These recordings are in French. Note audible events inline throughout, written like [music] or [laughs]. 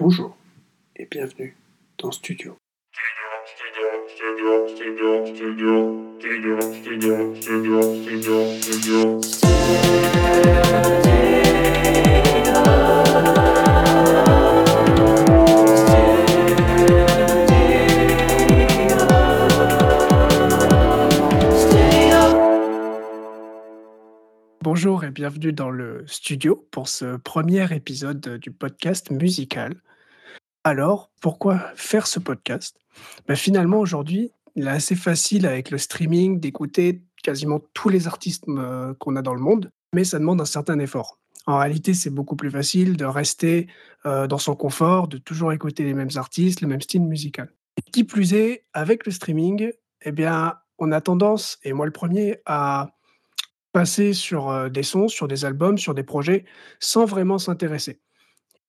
Bonjour et bienvenue dans Studio. Bonjour et bienvenue dans le studio pour ce premier épisode du podcast musical. Alors, pourquoi faire ce podcast? Ben, Finalement, aujourd'hui, il est assez facile avec le streaming d'écouter quasiment tous les artistes euh, qu'on a dans le monde, mais ça demande un certain effort. En réalité, c'est beaucoup plus facile de rester euh, dans son confort, de toujours écouter les mêmes artistes, le même style musical. Et qui plus est, avec le streaming, eh bien, on a tendance, et moi le premier, à passer sur euh, des sons, sur des albums, sur des projets, sans vraiment s'intéresser.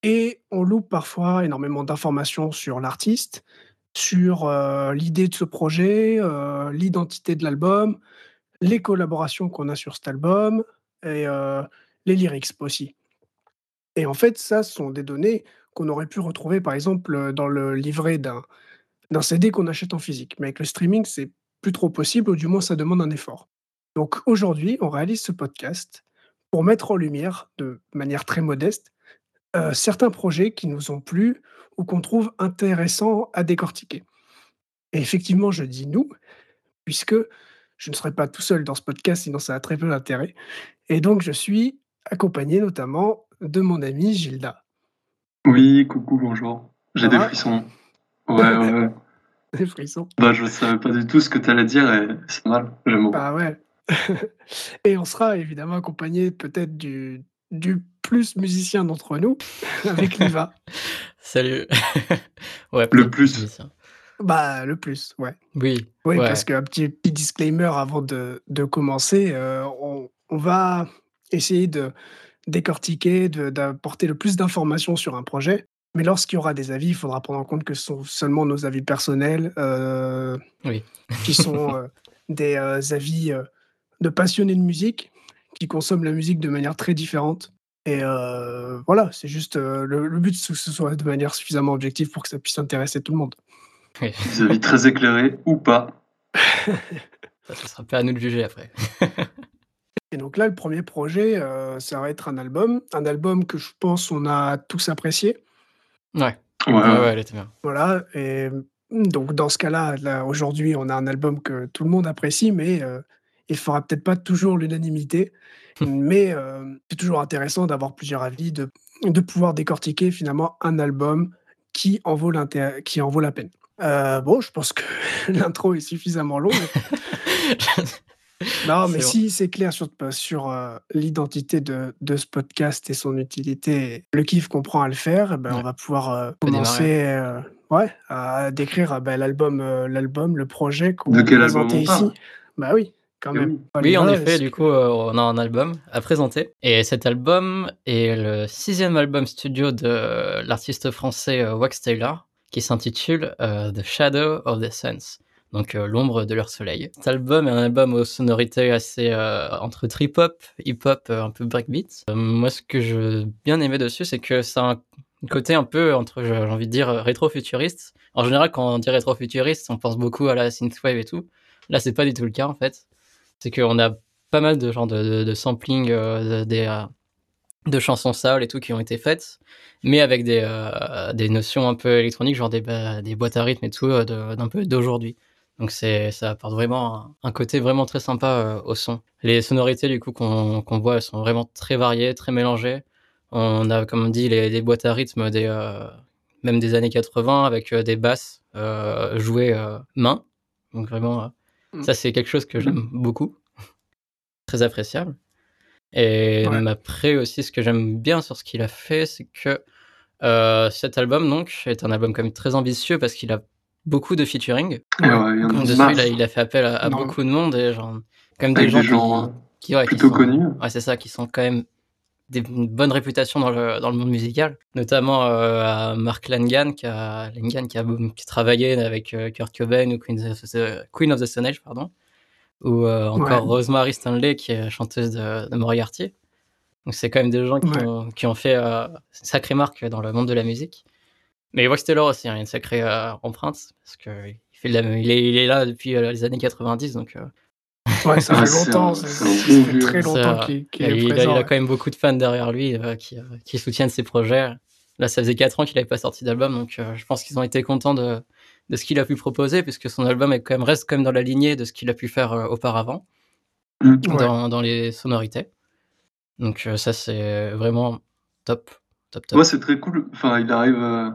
Et on loupe parfois énormément d'informations sur l'artiste, sur l'idée de ce projet, l'identité de l'album, les collaborations qu'on a sur cet album et les lyrics aussi. Et en fait, ça, ce sont des données qu'on aurait pu retrouver, par exemple, dans le livret d'un d'un CD qu'on achète en physique. Mais avec le streaming, c'est plus trop possible, ou du moins, ça demande un effort. Donc aujourd'hui, on réalise ce podcast pour mettre en lumière, de manière très modeste, euh, certains projets qui nous ont plu ou qu'on trouve intéressants à décortiquer. Et effectivement, je dis nous, puisque je ne serai pas tout seul dans ce podcast, sinon ça a très peu d'intérêt. Et donc, je suis accompagné notamment de mon ami Gilda. Oui, coucou, bonjour. J'ai des frissons. Ouais, ouais, ouais. [laughs] Des frissons. Bah, je savais pas du tout ce que tu allais dire et c'est mal, j'aime beaucoup. Bah ouais. [laughs] Et on sera évidemment accompagné peut-être du, du plus musicien d'entre nous, [laughs] avec Liva. Salut. [laughs] ouais, Le plus. musicien. Bah, le plus, ouais. Oui. Oui, ouais. parce qu'un petit, petit disclaimer avant de, de commencer, euh, on, on va essayer de décortiquer, de- d'apporter le plus d'informations sur un projet. Mais lorsqu'il y aura des avis, il faudra prendre en compte que ce sont seulement nos avis personnels, euh, Oui. qui sont euh, [laughs] des euh, avis euh, de passionnés de musique, qui consomment la musique de manière très différente. Et euh, voilà, c'est juste euh, le, le but, c'est que ce soit de manière suffisamment objective pour que ça puisse intéresser tout le monde. Oui. [laughs] Des avis très éclairés ou pas. [laughs] Ça, ce sera pas à nous de juger après. [laughs] Et donc là, le premier projet, euh, ça va être un album, un album que je pense on a tous apprécié. Ouais. Ouais, Ouais, elle était bien. Voilà. Et mm, donc dans ce cas-là, là, aujourd'hui, on a un album que tout le monde apprécie, mais euh, il fera peut-être pas toujours l'unanimité. mais euh, c'est toujours intéressant d'avoir plusieurs avis, de, de pouvoir décortiquer finalement un album qui en vaut, qui en vaut la peine. Euh, bon, je pense que [laughs] l'intro est suffisamment longue. [laughs] Non, mais si c'est clair sur, sur euh, l'identité de, de ce podcast et son utilité, le kiff qu'on prend à le faire, eh ben, on va pouvoir euh, commencer euh, ouais, à décrire ben, l'album, euh, l'album, le projet qu'on De va quel album présenter ici. Bah oui, quand même. oui. Oui, en effet, du coup, euh, on a un album à présenter. Et cet album est le sixième album studio de l'artiste français euh, Wax Taylor, qui s'intitule euh, The Shadow of the Suns, donc euh, l'ombre de leur soleil. Cet album est un album aux sonorités assez euh, entre trip-hop, hip-hop, euh, un peu breakbeat. Euh, moi, ce que je bien aimé dessus, c'est que ça a un côté un peu entre, j'ai envie de dire, rétro-futuriste. En général, quand on dit rétro-futuriste, on pense beaucoup à la synthwave et tout. Là, c'est pas du tout le cas, en fait c'est qu'on a pas mal de genre de, sampling euh, euh, de chansons soul et tout qui ont été faites, mais avec des, euh, notions un peu électroniques, genre des, ba- des boîtes à rythme et tout, d'un peu d'aujourd'hui. Donc c'est, ça apporte vraiment un, côté vraiment très sympa au son. Les sonorités du coup qu'on voit, sont vraiment très variées, très mélangées. On a, comme on dit, les, boîtes à rythme des, même des années 80 avec des basses jouées main. Donc vraiment, euh, Mm. ça c'est quelque chose que j'aime beaucoup, [laughs] très appréciable. Et Ouais. après aussi, ce que j'aime bien sur ce qu'il a fait, c'est que euh, cet album donc est un album quand même très ambitieux parce qu'il a beaucoup de featuring. Ouais, ouais, il a Comme dessus, il a fait appel à, beaucoup de monde et genre, quand même des gens, des gens, euh, qui, qui, ouais, qui Plutôt sont- connus. Ouais, c'est ça, qui sont quand même des, une bonne réputation dans le, dans le monde musical. Notamment euh, à Mark Langan, qui a, Langan, qui a, qui avec euh, Kurt Cobain ou Queen of, the, Queen of the Stone Age, pardon. Ou euh, encore Ouais. Rosemary Stanley, qui est chanteuse de, de Moriarty. Donc c'est quand même des gens qui, Ouais. ont, qui ont fait euh, une sacrée marque dans le monde de la musique. Mais Wax Taylor aussi, hein, il a une sacrée empreinte parce que il, fait il, est, là depuis les années 90, donc. Ouais, ça fait longtemps, ça, fait très longtemps qu'il est il, présent. A, il a quand même beaucoup de fans derrière lui qui, qui soutiennent ses projets. Là, ça faisait 4 ans qu'il n'avait pas sorti d'album, donc euh, je pense qu'ils ont été contents de, de ce qu'il a pu proposer, puisque son album est quand même, reste quand même dans la lignée de ce qu'il a pu faire euh, auparavant, Mm. dans, dans, les sonorités. Donc euh, ça, c'est vraiment top. top, top. Moi, c'est très cool. Enfin, il arrive euh,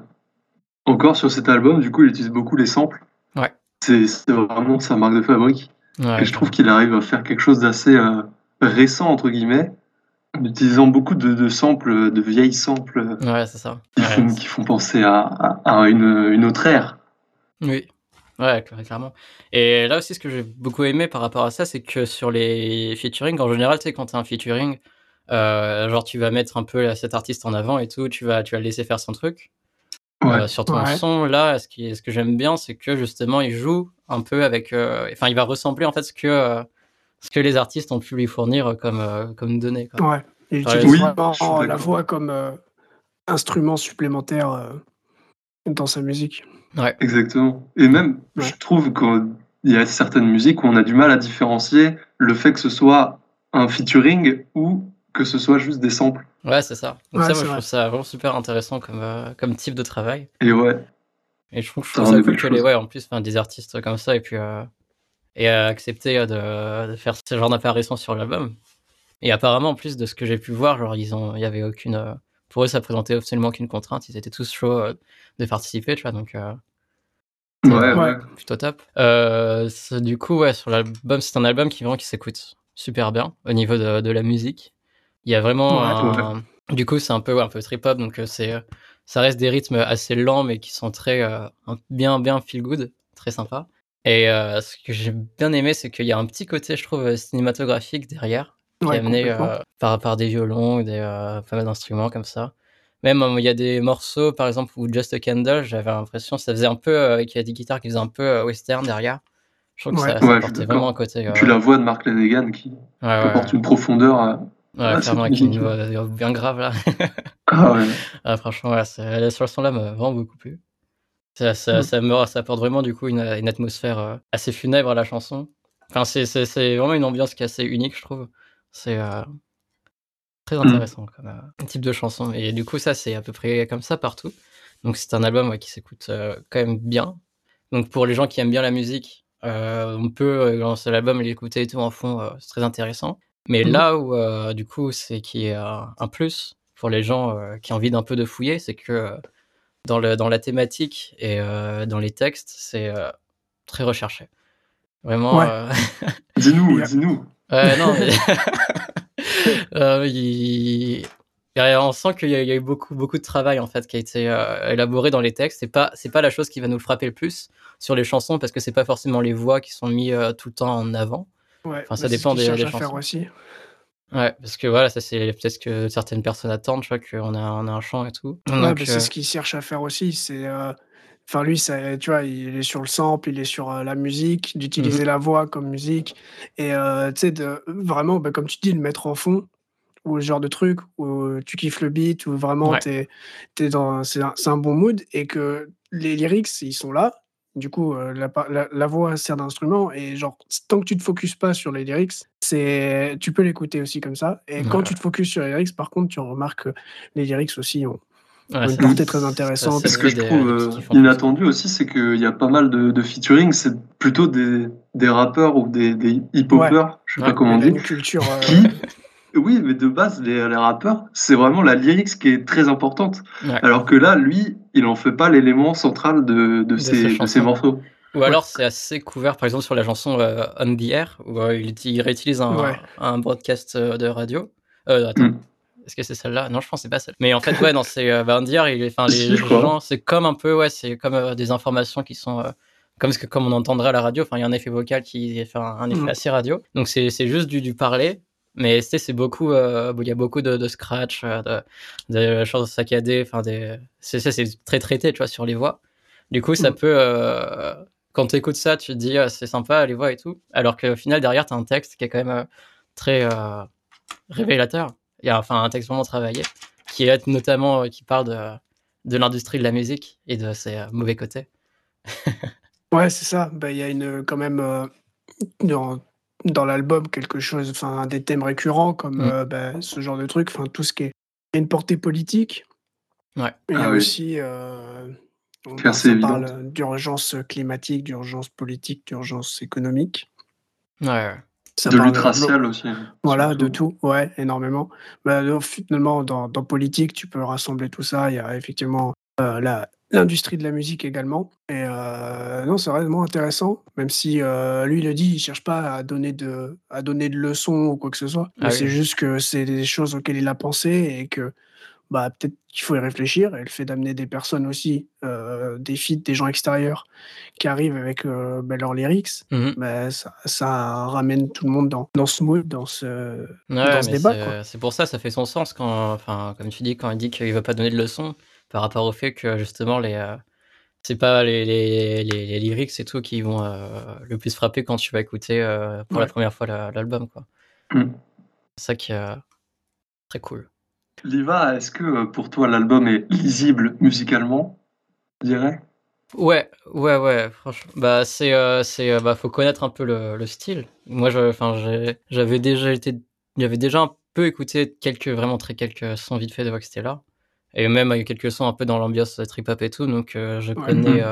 encore sur cet album, du coup, il utilise beaucoup les samples. Ouais. C'est vraiment sa marque de fabrique. Ouais, Et je trouve qu'il arrive à faire quelque chose d'assez euh, récent, entre guillemets, en utilisant beaucoup de, de samples, de vieilles samples Ouais, c'est ça. qui, Ouais, font, qui font penser à, à, à une, une autre ère. Oui, ouais, cl- clairement. Et là aussi, ce que j'ai beaucoup aimé par rapport à ça, c'est que sur les featuring, en général, tu sais, quand tu as un featuring, euh, genre tu vas mettre un peu cet artiste en avant et tout, tu vas, tu vas le laisser faire son truc. Ouais. Euh, sur ton Ouais. son, là, ce, qui, ce que j'aime bien, c'est que justement, il joue un peu avec. euh, Enfin, il va ressembler en fait ce que, euh, ce que les artistes ont pu lui fournir comme, euh, comme données. Quoi. Ouais, il utilise oui, vraiment la voix comme euh, instrument supplémentaire euh, dans sa musique. Ouais, Exactement. Et même, Ouais. je trouve qu'il y a certaines musiques où on a du mal à différencier le fait que ce soit un featuring ou que ce soit juste des samples. ouais c'est ça. Donc, Ouais, ça, moi, je vrai. trouve ça vraiment super intéressant comme, euh, comme type de travail. Et ouais, Et je trouve, je Ça trouve ça cool que les, ouais, en plus, enfin, des artistes comme ça et puis euh, et euh, accepter euh, de, de faire ce genre d'apparition sur l'album. Et apparemment, en plus de ce que j'ai pu voir, genre ils ont, il y avait aucune, euh, pour eux, ça présentait absolument aucune contrainte. Ils étaient tous chauds euh, de participer, tu vois. Donc euh, ouais, Ouais. ouais. plutôt top. Euh, du coup, ouais, sur l'album, c'est un album qui vraiment qui s'écoute super bien au niveau de, de la musique. Il y a vraiment Ouais. un- Du coup, c'est un peu, ouais, un peu trip hop, donc euh, c'est, euh, ça reste des rythmes assez lents, mais qui sont très, euh, bien, bien feel good, très sympa. Et euh, ce que j'ai bien aimé, c'est qu'il y a un petit côté, je trouve, cinématographique derrière, qui Ouais, est amené euh, par, par des violons, des, euh, pas mal d'instruments comme ça. Même euh, il y a des morceaux, par exemple, où Just a Candle, j'avais l'impression, ça faisait un peu, euh, qu'il y a des guitares qui faisaient un peu euh, western derrière. Je trouve que Ouais. ça, ça Ouais, vraiment un côté. euh, Puis la voix de Mark Lanegan qui ouais, ouais, apporte une profondeur à... ouais, à clairement, cette avec une voix bien grave là. Ah ouais. Ah, franchement, ouais, c'est- la sur le son là m'a vraiment beaucoup plu. Ça, ça, Mm. ça, me- ça apporte vraiment du coup une, une atmosphère euh, assez funèbre à la chanson. Enfin, c'est, vraiment une ambiance qui est assez unique, je trouve. C'est euh, très Mm. intéressant comme euh, type de chanson. Et du coup, ça, c'est à peu près comme ça partout. Donc, c'est un album ouais, qui s'écoute euh, quand même bien. Donc, pour les gens qui aiment bien la musique, on peut lancer l'album et l'écouter et tout en fond, c'est très intéressant. Mais Mhm. là où, euh, du coup, c'est qui est euh, un plus pour les gens euh, qui ont envie d'un peu de fouiller, c'est que euh, dans, le, dans la thématique et euh, dans les textes, c'est euh, très recherché. Vraiment. Ouais. euh, [laughs] Dis-nous, dis-nous. Ouais, non, [laughs] mais... [laughs] Euh, il- et on sent qu'il y, a il y a eu beaucoup, beaucoup de travail en fait qui a été euh, élaboré dans les textes. C'est pas, c'est pas la chose qui va nous frapper le plus sur les chansons parce que c'est pas forcément les voix qui sont mis euh, tout le temps en avant. Ouais, Enfin, ça bah, ce dépend qu'il des- cherche des à faire aussi. Ouais, parce que voilà, ça c'est peut-être que certaines personnes attendent, tu vois, qu'on a, on a un chant et tout. Ouais, Donc, bah, euh, c'est ce qu'il cherche à faire aussi. C'est, euh, enfin lui, ça, tu vois, il est sur le sample, il est sur euh, la musique, d'utiliser Mhm. la voix comme musique et euh, tu sais vraiment, bah, comme tu dis, le mettre en fond ou ce genre de truc où tu kiffes le beat, où vraiment Ouais. t'es, t'es dans, c'est un, c'est un bon mood et que les lyrics ils sont là. Du coup, euh, la, la, la voix sert d'instrument et genre tant que tu te focuses pas sur les lyrics, c'est tu peux l'écouter aussi comme ça. Et quand Ouais. tu te focuses sur les lyrics, par contre, tu remarques que les lyrics aussi ont ouais, une portée très intéressante. Ce que je trouve euh, inattendu aussi, c'est qu'il y a pas mal de, de featuring, c'est plutôt des, des rappeurs ou des, des hip-hoppers, je sais Ouais. pas comment on dit, une culture. euh, qui, oui, mais de base, les, les rappeurs, c'est vraiment la lyrics qui est très importante. Ouais. Alors que là, lui, il en fait pas l'élément central de, de, De ses, ses de ses chansons. morceaux. Ou alors c'est assez couvert, par exemple sur la chanson euh, On the Air, où euh, il, il réutilise un, Ouais. un broadcast euh, de radio. Euh, attends, Mm. est-ce que c'est celle-là? Non, je pense que c'est pas celle. Mais en fait, ouais, non, c'est euh, bah, On the Air, il, les [laughs] gens, c'est comme un peu, ouais, c'est comme euh, des informations qui sont. euh, comme, ce que, comme on entendrait à la radio, enfin, il y a un effet vocal qui fait un, un effet Mm. assez radio. Donc, c'est c'est juste du, du parler. Mais c'est c'est beaucoup, euh, il y a beaucoup de, de scratch, euh, de, de choses saccadées, enfin, des, c'est c'est- c'est très traité, tu vois, sur les voix. Du coup, ça Mm. peut, euh, quand tu écoutes ça, tu te dis, ah, c'est sympa, les voix et tout. Alors qu'au final, derrière, tu as un texte qui est quand même très révélateur. Il y a enfin un texte vraiment travaillé, qui est notamment, qui parle de, de l'industrie de la musique et de ses mauvais côtés. ouais, c'est ça. Bah, il y a une, quand même dans, dans l'album quelque chose, enfin des thèmes récurrents comme mmh. bah, ce genre de truc, enfin tout ce qui est une portée politique. Ouais. Il y a ah aussi, on, parle d'urgence climatique, d'urgence politique, d'urgence économique. Ouais. Ça de l'ultra-ciel aussi. Voilà, de tout, ouais, énormément. Bah, finalement, dans, dans, politique, tu peux rassembler tout ça. Il y a effectivement euh, la, l'industrie de la musique également. Et euh, non, c'est vraiment intéressant, même si euh, lui, il le dit, il cherche pas à donner de, à donner de leçons ou quoi que ce soit. Ah c'est juste que c'est des choses auxquelles il a pensé et que bah, peut-être qu'il faut y réfléchir. Et le fait d'amener des personnes aussi, euh, des feats, des gens extérieurs qui arrivent avec euh, bah, leurs lyrics, mmh bah, ça, ça, ramène tout le monde dans, dans ce mood, dans ce, dans ce débat. C'est pour ça, ça fait son sens quand, enfin, comme tu dis, quand il dit qu'il ne va pas donner de leçons par rapport au fait que justement les. Euh, c'est pas les, les, les, lyrics et tout qui vont le plus frapper quand tu vas écouter pour la première fois l'album. quoi. Mmh. C'est ça qui est très cool. Liva, est-ce que euh, pour toi l'album est lisible musicalement, je dirais? Ouais, ouais, ouais, franchement. Bah, c'est, euh, c'est, euh, bah, faut connaître un peu le, le style. Moi, j'avais déjà été, j'avais déjà un peu écouté quelques, vraiment très quelques sons vite fait de Vox là Et même avec quelques sons un peu dans l'ambiance trip hop et tout, donc je connais,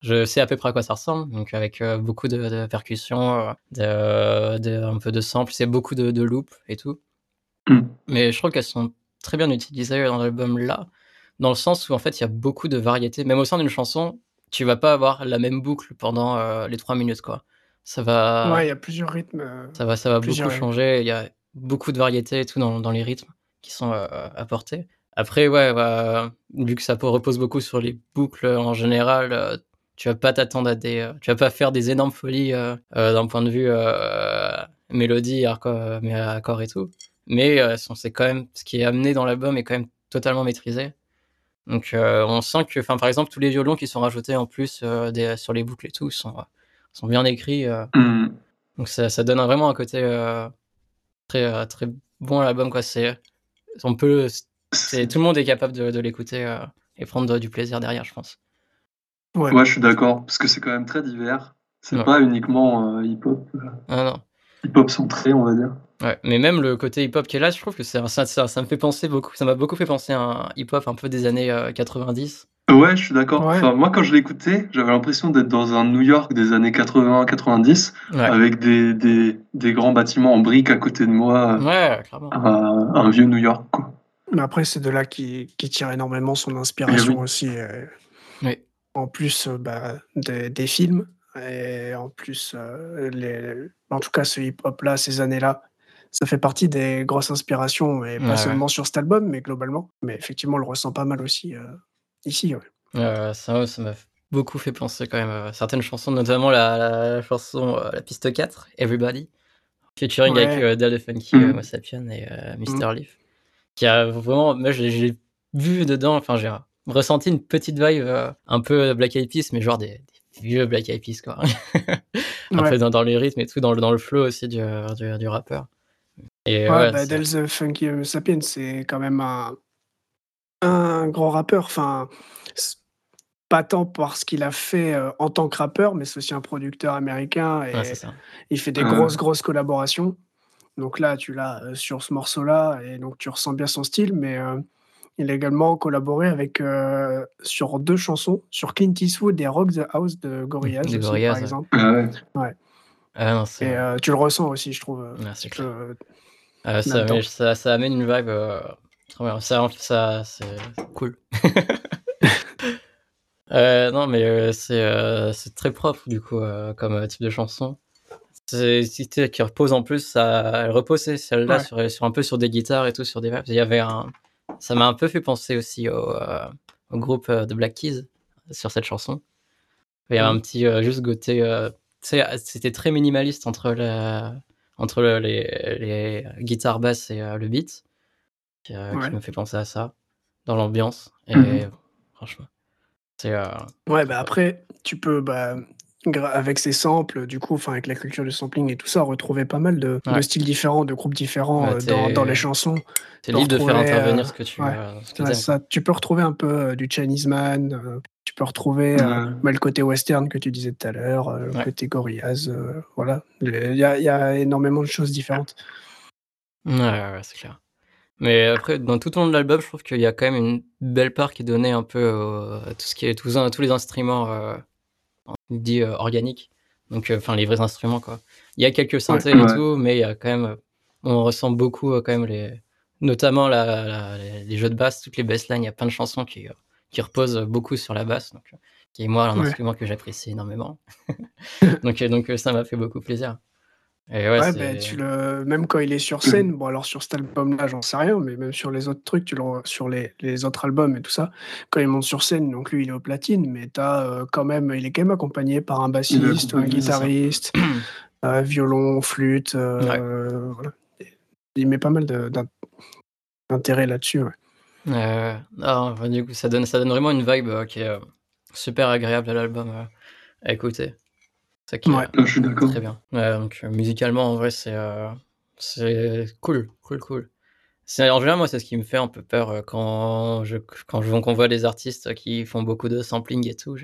je sais à peu près à quoi ça ressemble. Donc avec beaucoup de, percussions, de, de, un peu de samples, c'est beaucoup de, de loops et tout. Mm. Mais je trouve qu'elles sont très bien utilisées dans l'album là, dans le sens où en fait il y a beaucoup de variétés. Même au sein d'une chanson, tu vas pas avoir la même boucle pendant euh, les trois minutes quoi. Ça va. Ouais, il y a plusieurs rythmes. Euh, ça va, ça va beaucoup changer. Il y a beaucoup de variétés et tout dans, dans les rythmes qui sont euh, apportés. Après, ouais, bah, vu que ça repose beaucoup sur les boucles en général, tu vas pas t'attendre à des, tu vas pas faire des énormes folies d'un point de vue mélodie, mais accord et tout mais euh, c'est quand même ce qui est amené dans l'album est quand même totalement maîtrisé. Donc euh, on sent que, enfin par exemple tous les violons qui sont rajoutés en plus euh, des, sur les boucles et tout sont sont bien écrits. Mm. Donc ça, ça, donne vraiment un côté très très bon à l'album quoi. C'est on peut, tout le monde est capable de, de l'écouter et prendre du plaisir derrière, je pense. Ouais, je suis d'accord parce que c'est quand même très divers. C'est pas uniquement hip-hop. Ah non. Hip-hop centré, on va dire. Ouais, mais même le côté hip-hop qui est là, je trouve que ça, ça, ça, me fait penser beaucoup, ça m'a beaucoup fait penser à un hip-hop un peu des années 90. Euh, ouais, je suis d'accord. moi, quand je l'écoutais, j'avais l'impression d'être dans un New York des années 80-90, avec des, des, des, grands bâtiments en briques à côté de moi. Ouais, clairement. Un, vieux New York, quoi. Mais après, c'est de là qui, qui tire énormément son inspiration eh aussi. Euh, oui. En plus euh, bah, des, des, films, et en plus, les, en tout cas, ce hip-hop-là, ces années-là, ça fait partie des grosses inspirations, et pas seulement sur cet album, mais globalement. Mais effectivement, on le ressent pas mal aussi euh, ici. Ouais. ça ça m'a beaucoup fait penser quand même à certaines chansons, notamment la, chanson, euh, la piste 4, Everybody, featuring avec euh, Dale Funky, mmh. Mo Sapien et Mr. Mmh. Leaf, qui a vraiment, moi je l'ai vu dedans, enfin j'ai ressenti une petite vibe un peu Black Eyed Peas, mais genre des, vieux Black Eyed Peas quoi. [laughs] un peu dans, les rythmes et tout, dans, dans le flow aussi du, du, du rappeur. Et ouais, bah, Del Funky Sapien, c'est quand même un, un grand rappeur. Enfin, pas tant parce qu'il a fait euh, en tant que rappeur, mais c'est aussi un producteur américain et il fait des grosses, grosses collaborations. Donc là, tu l'as euh, sur ce morceau-là et donc tu ressens bien son style, mais euh, il a également collaboré avec sur deux chansons, sur Clint Eastwood et Rock the House de Gorillaz, par exemple. Ah ouais. ouais. Ah et tu le ressens aussi, je trouve. Euh, ça, ça, amène une vibe. Euh, ça, ça c'est cool. [laughs] Euh, non, mais c'est c'est très propre du coup comme type de chanson. C'est qui repose en plus, ça, elle repose celle-là sur, sur, un peu sur des guitares et tout, sur des vibes. Il y avait un, ça m'a un peu fait penser aussi au, au groupe de Black Keys sur cette chanson. Il y avait un petit juste côté, c'était très minimaliste entre la, entre les, les, guitares basses et euh, le beat, qui, euh, me fait penser à ça, dans l'ambiance. Et mmh franchement, c'est. Euh, ouais, bah après, tu peux. Bah, avec ses samples, du coup, enfin avec la culture du sampling et tout ça, retrouver pas mal de, styles différents, de groupes différents euh, dans, les chansons. C'est libre de faire intervenir ce que tu veux. ça, tu peux retrouver un peu du Chinese Man, tu peux retrouver le côté western que tu disais tout à l'heure, le côté Gorillaz, voilà. Il y, a, énormément de choses différentes. Ouais, c'est clair. Mais après, dans tout le long de l'album, je trouve qu'il y a quand même une belle part qui est donnée un peu à tout ce qui est tous, tous les instruments euh, dit euh, organiques. Donc, euh, enfin, les vrais instruments, quoi. Il y a quelques synthés et tout, mais il y a quand même, on ressent beaucoup quand même les, notamment la, les jeux de basse, toutes les basslines. Il y a plein de chansons qui, qui reposent beaucoup sur la basse, donc qui est moi un instrument que j'apprécie énormément. [laughs] donc, donc ça m'a fait beaucoup plaisir. Ouais, ben, tu le même quand il est sur scène, bon alors sur cet album-là, j'en sais rien, mais même sur les autres trucs, tu le sur les les autres albums et tout ça, quand il monte sur scène, donc lui, il est au platine, mais as, quand même il est quand même accompagné par un bassiste un guitariste, [clears throat] euh, violon, flûte, euh, voilà. Il met pas mal d'intérêt là-dessus, ouais. du coup, ça donne ça donne vraiment une vibe, euh, qui est, super agréable à l'album, à écouter. Ouais, je suis d'accord. Très bien. donc, euh, musicalement, en vrai, c'est euh, c'est cool, cool, cool. C'est, en général, moi, c'est ce qui me fait un peu peur euh, quand je, quand je, qu'on voit des artistes qui font beaucoup de sampling et tout.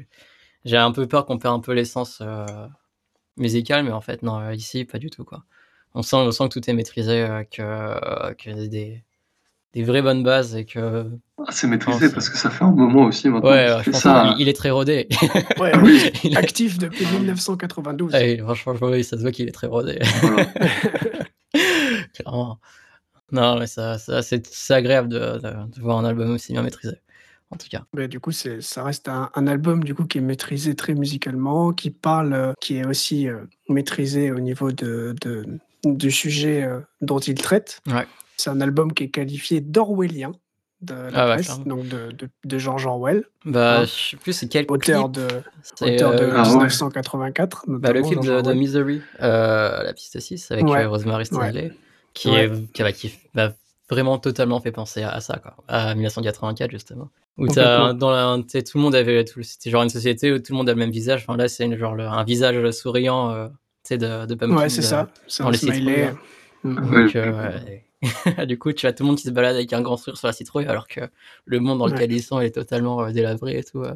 J'ai, un peu peur qu'on perd un peu l'essence musicale, mais en fait, non, ici, pas du tout, quoi. On sent, on sent que tout est maîtrisé, que, que des, des vraies bonnes bases et que. Ah, c'est maîtrisé parce que ça fait un moment aussi maintenant. Ouais, je pense ça... il, est très rodé. [laughs] ouais, il est actif depuis 1992. Ouais, franchement, oui, ça se voit qu'il est très rodé. [laughs] Clairement. Non, mais ça, ça c'est agréable de, de, voir un album aussi bien maîtrisé. En tout cas. Mais du coup, ça reste un, un, album du coup qui est maîtrisé très musicalement, qui parle, qui est aussi euh, maîtrisé au niveau de, de du sujet euh, dont il traite. Ouais. C'est un album qui est qualifié d'orwellien de la ah presse, donc de, de, de, George Orwell. Bah, hein. je sais plus c'est quel auteur de auteur de 1984. Euh, ah bah, le clip de, Misery, euh, la piste 6 avec euh, Rosemary Stanley, qui, est, qui, m'a vraiment totalement fait penser à, ça, quoi, à 1984 justement. Où as, dans la, tout le monde avait, c'était genre une société où tout le monde a le même visage. Enfin là, c'est genre un visage souriant, euh, tu sais, de, de Pumpkin. Ouais, c'est ça. C'est un smiley. Donc, [laughs] du coup, tu as tout le monde qui se balade avec un grand sourire sur la citrouille, alors que le monde dans lequel ils sont est totalement euh, délabré et tout. Euh.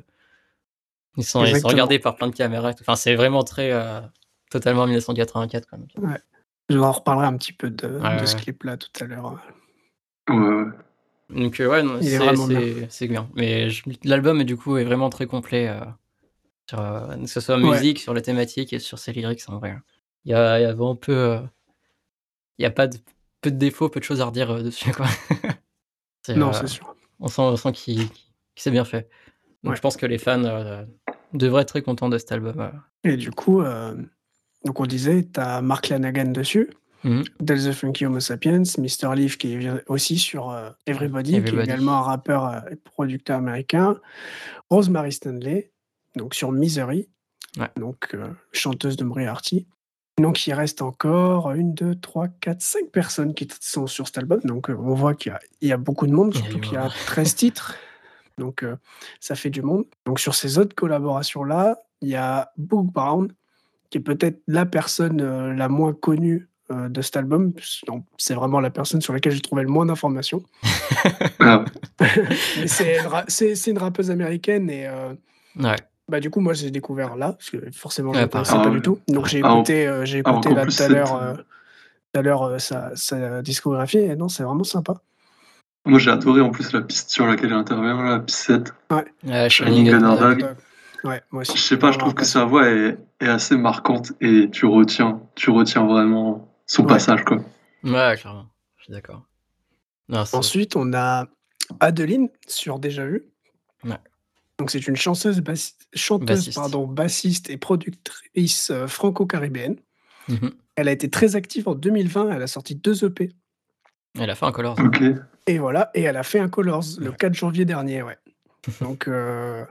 Ils, sont, ils sont regardés par plein de caméras. Enfin, c'est vraiment très. Euh, totalement 1984. Quand même. Ouais. Je en reparlerai un petit peu de, ce clip-là tout à l'heure. Ouais, Donc, ouais, c'est bien. Mais l'album, du coup, est vraiment très complet. sur, que ce soit musique, sur les thématiques et sur ses lyrics, en vrai. Il y a, il y a vraiment peu. Il n'y a pas de peu de défauts, peu de choses à redire euh, dessus. Quoi. [laughs] non, euh, c'est sûr. On sent, on sent qu'il s'est bien fait. Donc je pense que les fans euh, devraient être très contents de cet album. Et du coup, donc on disait, tu as Mark Lanagan dessus, mmh. Del the Funky Homo Sapiens, Mr. Leaf qui est aussi sur Everybody, qui est également un rappeur et producteur américain, Rosemary Stanley, donc sur Misery, donc chanteuse de Moriarty. Donc il reste encore une, deux, trois, quatre, cinq personnes qui sont sur cet album. Donc euh, on voit qu'il y, a beaucoup de monde, surtout qu'il y a 13 [laughs] titres. Donc euh, ça fait du monde. Donc sur ces autres collaborations-là, il y a Book Brown, qui est peut-être la personne euh, la moins connue de cet album. C'est vraiment la personne sur laquelle j'ai trouvé le moins d'informations. [laughs] Ah. [laughs] c'est une rappeuse américaine et ouais. Bah, du coup, moi, j'ai découvert là, parce que forcément, je ne connaissais pas du tout. Donc, j'ai écouté, euh, j'ai écouté là tout à l'heure, euh, tout à l'heure euh, sa, sa, discographie, et non, c'est vraiment sympa. Moi, j'ai adoré en plus la piste sur laquelle elle intervient, la piste 7. Ouais. Shining Ouais, moi aussi. Je sais pas, je trouve que sa voix est, est, assez marquante et tu retiens, tu retiens vraiment son passage, quoi. Ouais, clairement. Je suis d'accord. Ensuite, on a Adeline sur Déjà Vu. Ouais. Donc c'est une chanteuse, chanteuse bassiste. Pardon, bassiste et productrice euh, franco-caribéenne. Mmh elle a été très active en 2020, elle a sorti deux EP. Elle a fait un Colors. Et voilà, et elle a fait un Colors le 4 janvier dernier, ouais. [laughs] Donc euh,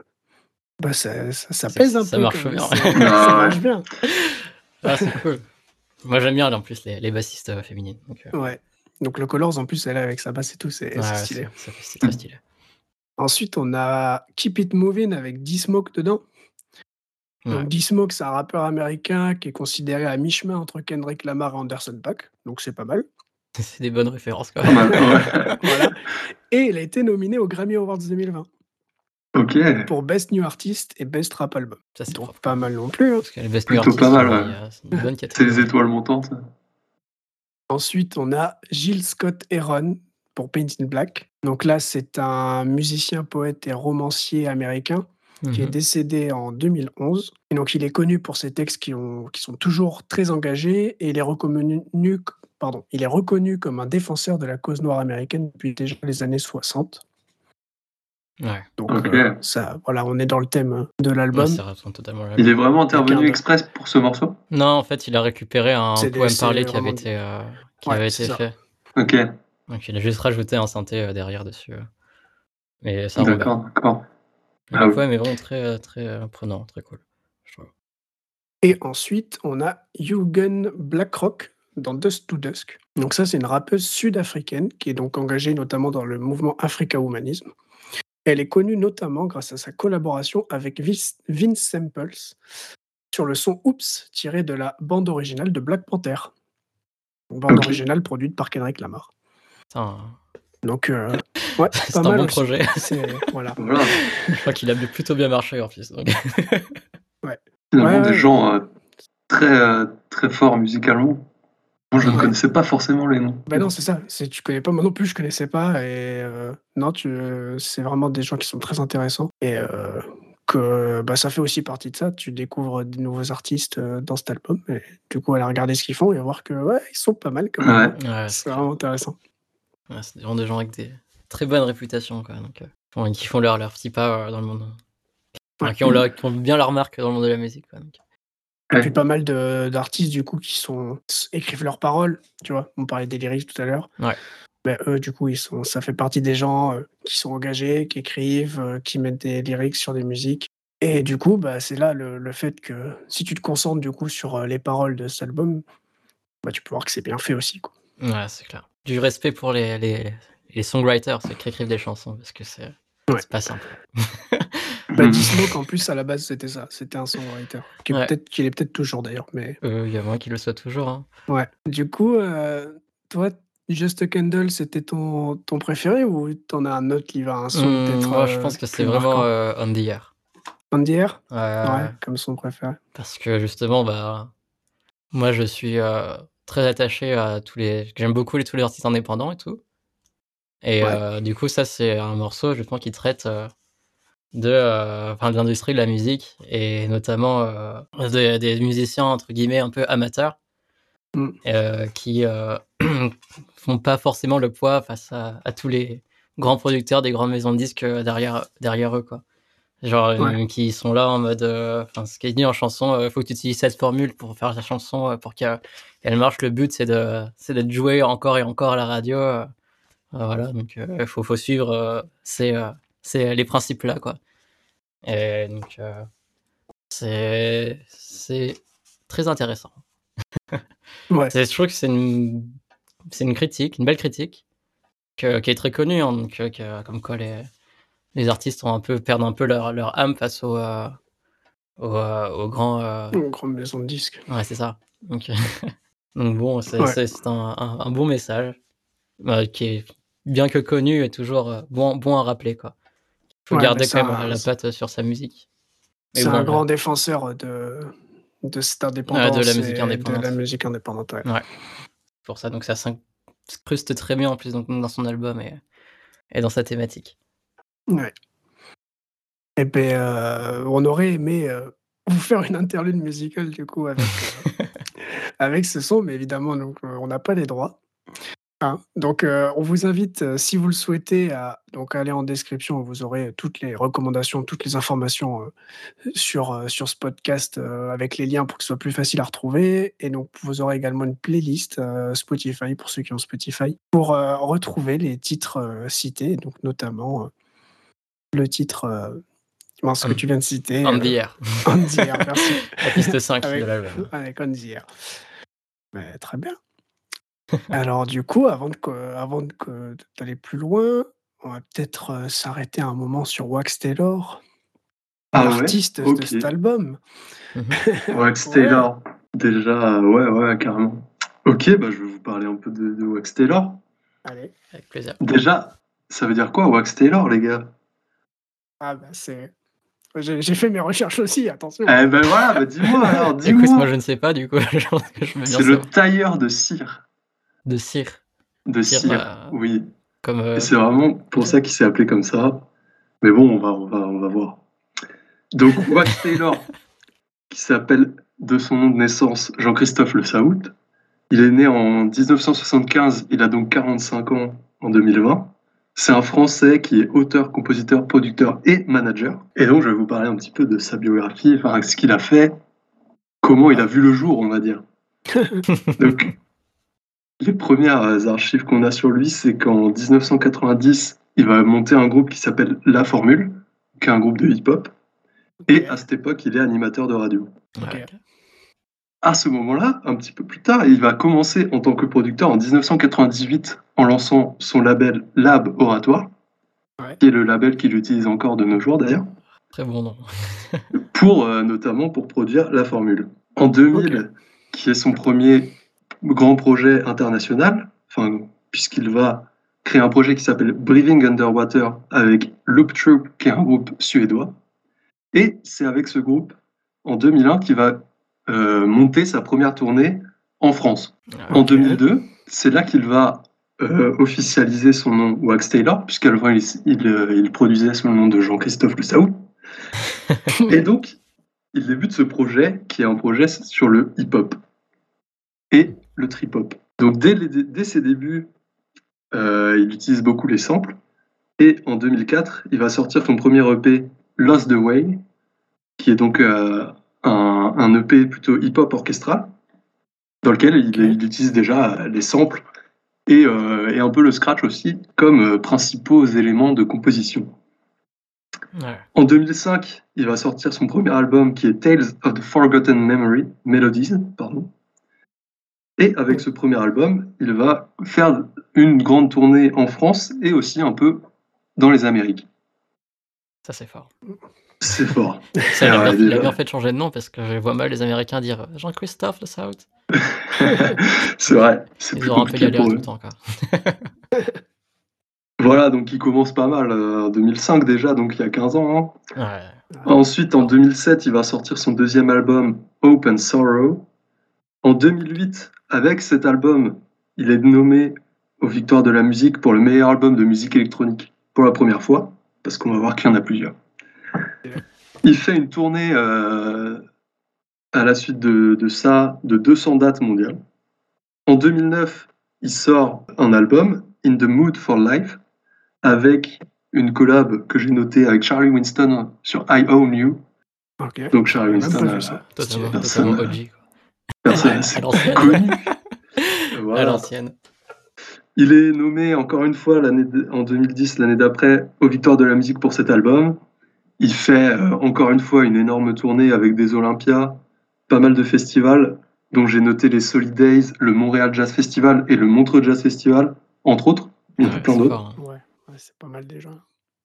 bah ça, ça, pèse un ça peu. Marche bien. ça [laughs] marche bien. Ah, c'est cool. Moi j'aime bien en plus les, les bassistes euh, féminines. Donc, Ouais. Donc le Colors en plus elle est avec sa basse et tout, c'est ouais, stylé. C'est très stylé. Ensuite, on a Keep It Moving avec D-Smoke dedans. Donc D-Smoke, c'est un rappeur américain qui est considéré à mi-chemin entre Kendrick Lamar et Anderson .Paak, donc c'est pas mal. C'est des bonnes références quand même. [laughs] voilà. Et il a été nominé aux Grammy Awards 2020. Ok. Pour Best New Artist et Best Rap Album. Ça, c'est pas mal non plus. hein. Parce que les Best Plutôt New Artists, pas mal, euh, ouais. il y a- c'est une bonne C'est les étoiles montantes. Ensuite, on a Gilles Scott Heron pour Paint in Black. Donc là, c'est un musicien, poète et romancier américain qui est Mhm. décédé en 2011. Et donc, il est connu pour ses textes qui, ont, qui sont toujours très engagés et il est, reconnu, pardon, il est reconnu comme un défenseur de la cause noire américaine depuis déjà les années 60. Ouais. Donc, euh, ça, voilà, on est dans le thème de l'album. Il est vraiment intervenu express pour ce morceau? Non, en fait, il a récupéré un poème parlé qui avait été, euh, qui Ouais, avait été fait. Ok, Donc, il a juste rajouté un synthé euh, derrière dessus. euh. Mais ça d'accord, d'accord. Mais Ah oui. poème est vraiment très, euh, très euh, prenant, très cool. je trouve. Et ensuite, on a Eugen Blackrock dans Dust to Dusk. Donc ça, c'est une rappeuse sud-africaine qui est donc engagée notamment dans le mouvement Africa Humanisme. Elle est connue notamment grâce à sa collaboration avec Vince Samples sur le son Oops tiré de la bande originale de Black Panther. Donc, bande originale produite par Kendrick Lamar. Putain, Donc, euh, ouais, [laughs] c'est un mal bon aussi. projet. [laughs] C'est- Voilà. Voilà. je crois qu'il a plutôt bien marché en plus. donc. Finalement, [laughs] Ouais, des ouais. gens euh, très, euh, très forts musicalement. Moi, je ne connaissais pas forcément les noms. Ben non, c'est ça. Tu connais pas moi non plus, je connaissais pas et euh, non, tu c'est vraiment des gens qui sont très intéressants et euh, que bah, ça fait aussi partie de ça. Tu découvres des nouveaux artistes euh, dans cet album et du coup aller regarder ce qu'ils font et voir que ouais, ils sont pas mal quand même. C'est vraiment intéressant. Ouais, c'est vraiment des gens avec des très bonnes réputations, quoi. Donc, euh, qui font leur, leur petit pas euh, dans le monde. Enfin, qui, ont leur- qui ont bien leur marque dans le monde de la musique, quoi. Donc, Et puis pas mal de- d'artistes du coup qui sont écrivent leurs paroles, tu vois. On parlait des lyrics tout à l'heure. Ouais. Ben, eux, du coup, ils sont, ça fait partie des gens euh, qui sont engagés, qui écrivent, euh, qui mettent des lyrics sur des musiques. Et du coup, bah, c'est là le, le fait que si tu te concentres du coup sur les paroles de cet album, bah, tu peux voir que c'est bien fait aussi. Quoi. ouais, c'est clair. Du respect pour les, les, les songwriters, ceux qui écrivent des chansons, parce que c'est Ouais. pas simple. [laughs] Bah. [laughs] D-Smoke, en plus, à la base, c'était ça. C'était un songwriter. Qui Ouais. peut-être, qu'il est peut-être toujours d'ailleurs. Mais Euh, Il y a moins qui le soit toujours. hein. ouais. Du coup, euh, toi, Just a Candle, c'était ton, ton préféré ou t'en as un autre qui va un son Hum, peut-être moi, je euh, pense que c'est vraiment On the Air. On the Air Ouais, comme son préféré. Parce que justement, bah, moi, je suis très attaché à tous les. J'aime beaucoup les, tous les artistes indépendants et tout. Et Ouais. euh, du coup, ça, c'est un morceau justement qui traite euh, de, euh, enfin, de l'industrie de la musique et notamment des, musiciens entre guillemets un peu amateurs Mm. qui [clears throat] font pas forcément le poids face à, à tous les grands producteurs des grandes maisons de disques derrière, derrière eux, quoi. Genre, Ouais. euh, qui sont là en mode. euh, Enfin, ce qui est dit en chanson, il faut que tu utilises cette formule pour faire ta chanson, euh, pour qu'elle marche. Le but, c'est de- c'est d'être joué encore et encore à la radio. euh, euh, voilà, donc il faut, faut suivre euh, ces, euh, ces- les principes là, quoi. Et donc, euh, c'est c'est très intéressant. [laughs] Ouais. Je trouve que c'est une, c'est une critique, une belle critique, que- qui est très connue, hein, donc, euh, que- comme quoi les, les artistes ont un peu, perdent un peu leur, leur âme face au, euh, au, euh, euh, Une grande maison de disques. Ouais, c'est ça. Donc, [laughs] donc bon, c'est Ouais. un, un- un bon message, qui est bien que connu et toujours bon, bon à rappeler, quoi. Il faut Ouais, garder quand même la patte sur sa musique. C'est bon, un grand défenseur de, de cette indépendance. De la musique indépendante. De la musique indépendante, ouais. pour ça, donc ça s'incruste très bien en plus donc, dans son album et, et dans sa thématique. Ouais. Et ben, euh, on aurait aimé euh, vous faire une interlude musicale du coup avec, euh, [laughs] avec ce son, mais évidemment, donc, on n'a pas les droits. Hein. Donc, on vous invite, si vous le souhaitez, à donc, aller en description. Vous aurez toutes les recommandations, toutes les informations sur, sur ce podcast avec les liens pour que ce soit plus facile à retrouver. Et donc, vous aurez également une playlist Spotify pour ceux qui ont Spotify pour retrouver les titres cités, donc notamment le titre euh, mince, que tu viens de citer. On euh, the Air, On the Air, merci. [laughs] la piste 5 Avec- de l'album. Avec On the Air. Mais très bien. Alors du coup, avant de que- avant de que- d'aller plus loin, on va peut-être euh, s'arrêter un moment sur Wax Taylor. ah l'artiste de cet album. [laughs] Wax Taylor, déjà, ouais, ouais, carrément. Ok, bah, je vais vous parler un peu de, Wax Taylor. Allez, avec plaisir. Déjà, ça veut dire quoi Wax Taylor, les gars? Ah, bah, c'est. J'ai fait mes recherches aussi, attention. Eh ben voilà, bah dis-moi [laughs] alors, dis-moi. Écoute, moi je ne sais pas du coup. [laughs] c'est le tailleur de cire. De cire. De cire, bah, oui. Comme. Euh, c'est vraiment pour ça qu'il s'est appelé comme ça. Mais bon, on va, on va, on va voir. Donc Wax Taylor, [laughs] qui s'appelle de son nom de naissance Jean-Christophe Le Saout, il est né en 1975, il a donc 45 ans en 2020. C'est un Français qui est auteur, compositeur, producteur et manager. Et donc, je vais vous parler un petit peu de sa biographie, enfin, ce qu'il a fait, comment il a vu le jour, on va dire. [laughs] donc, les premières archives qu'on a sur lui, c'est qu'en 1990, il va monter un groupe qui s'appelle La Formule, qui est un groupe de hip-hop. Et à cette époque, il est animateur de radio. À ce moment-là, un petit peu plus tard, il va commencer en tant que producteur en 1998 en lançant son label Lab Oratoire, qui est le label qu'il utilise encore de nos jours d'ailleurs. Très bon nom. [laughs] pour euh, notamment pour produire la formule. En 2000, qui est son premier grand projet international, enfin puisqu'il va créer un projet qui s'appelle Breathing Underwater avec Loop Troop, qui est un groupe suédois. Et c'est avec ce groupe, en 2001, qu'il va euh, monter sa première tournée en France. Ah, en 2002, c'est là qu'il va euh, officialiser son nom Wax Taylor, puisqu'avant il, il, euh, il, produisait sous le nom de Jean-Christophe Le Saoud. [laughs] et donc, il débute ce projet qui est un projet sur le hip-hop et le trip-hop. Donc, dès, dès, ses débuts, il utilise beaucoup les samples. Et en 2004, il va sortir son premier EP Lost the Way, qui est donc euh, un, un, EP plutôt hip-hop orchestral, dans lequel il, utilise déjà les samples et, euh, et, un peu le scratch aussi comme euh, principaux éléments de composition. En 2005, il va sortir son premier album qui est Tales of the Forgotten Memory, Melodies, pardon. Et avec ce premier album, il va faire une grande tournée en France et aussi un peu dans les Amériques. Ça, c'est fort. C'est fort. Ça, il, a bien, fait de changer de nom parce que je vois mal les Américains dire Jean-Christophe le South. [laughs] c'est vrai. Ils auront un peu galéré tout le temps. [laughs] voilà, donc il commence pas mal. Euh, en 2005 déjà, donc il y a 15 ans. Hein. Ensuite, en 2007, il va sortir son deuxième album, Open Sorrow. En 2008, avec cet album, il est nommé aux Victoires de la musique pour le meilleur album de musique électronique pour la première fois parce qu'on va voir qu'il y en a plusieurs. Il fait une tournée euh, à la suite de, ça de 200 dates mondiales. En 2009, il sort un album, In the Mood for Life, avec une collab que j'ai notée avec Charlie Winston sur I Own You. Donc Charlie Winston, euh, personne, personne [laughs] c'est connu. [laughs] À l'ancienne. Il est nommé encore une fois en 2010, l'année d'après, aux Victoires de la musique pour cet album. Il fait euh, encore une fois une énorme tournée avec des Olympias, pas mal de festivals, dont j'ai noté les Solidays, le Montréal Jazz Festival et le Montreux Jazz Festival, entre autres. Il y en a plein d'autres. Hein. Ouais, c'est pas mal déjà.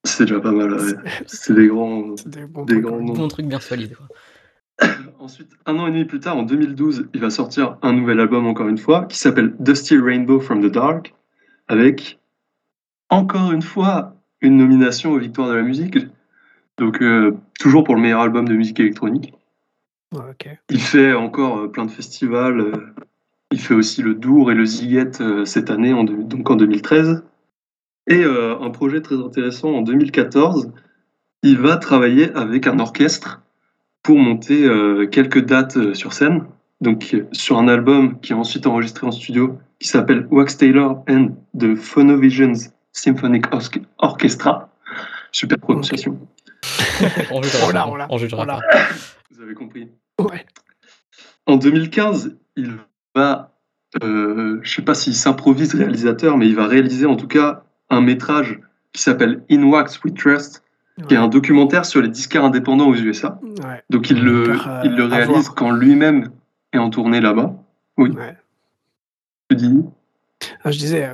C'est déjà pas mal, [laughs] c'est des grands, [laughs] des, bons des grands bons trucs bien solides. [coughs] Ensuite, un an et demi plus tard, en 2012, il va sortir un nouvel album encore une fois, qui s'appelle Dusty Rainbow from the Dark, avec encore une fois une nomination aux Victoires de la musique. Donc euh, toujours pour le meilleur album de musique électronique. Il fait encore euh, plein de festivals. Euh, il fait aussi le Dour et le Ziget cette année, en donc en 2013. Et un projet très intéressant en 2014, il va travailler avec un orchestre pour monter quelques dates sur scène. Donc sur un album qui est ensuite enregistré en studio qui s'appelle Wax Taylor and the Phonovisions Symphonic Orchestra. Super prononciation. [laughs] on jugera, on, on jugera pas. [laughs] Vous avez compris. Ouais. En 2015, il va, euh, je sais pas s'il s'improvise réalisateur, mais il va réaliser en tout cas un métrage qui s'appelle In Wax We Trust, qui est un documentaire sur les disquaires indépendants aux USA. Donc il le, il le réalise quand lui-même est en tournée là-bas. Oui. Tu dis ah, Je disais,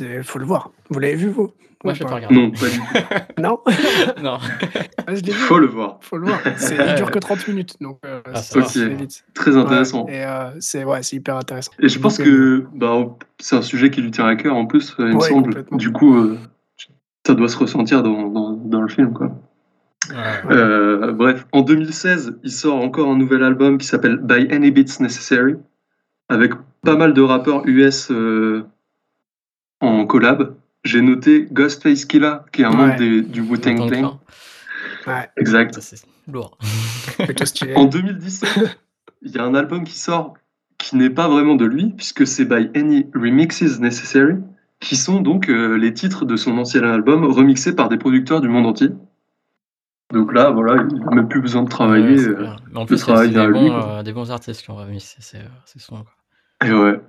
il faut le voir. Vous l'avez vu, vous? Moi, ou je l'ai pas pas regardé. Non, pas du tout. [laughs] Non [laughs] non. Ah, Je. Faut le voir. Faut le voir. C'est- Il dure que 30 minutes, donc euh, Ah, ça va. vite. Très intéressant. Ouais, et euh, c'est ouais, c'est hyper intéressant. Et je pense Donc, que bah, c'est un sujet qui lui tient à cœur en plus, euh, il me semble. Du coup, euh, ça doit se ressentir dans, dans, dans le film. Quoi. Ouais. Euh, bref, en 2016, il sort encore un nouvel album qui s'appelle By Any Bits Necessary, avec pas mal de rappeurs US euh, en collab. J'ai noté Ghostface Killah, qui est un Ouais. membre des- du Wu-Tang Clan. Ouais, Exact. Ça, c'est lourd. [laughs] En 2017, il y a un album qui sort qui n'est pas vraiment de lui, puisque c'est By Any Remixes Necessary, qui sont donc euh, les titres de son ancien album remixés par des producteurs du monde entier. Donc là, voilà, il n'a même plus besoin de travailler. Ouais, euh, en plus, c'est des, euh, des bons artistes qui ont remis ces, ces sons. Quoi. Et ouais.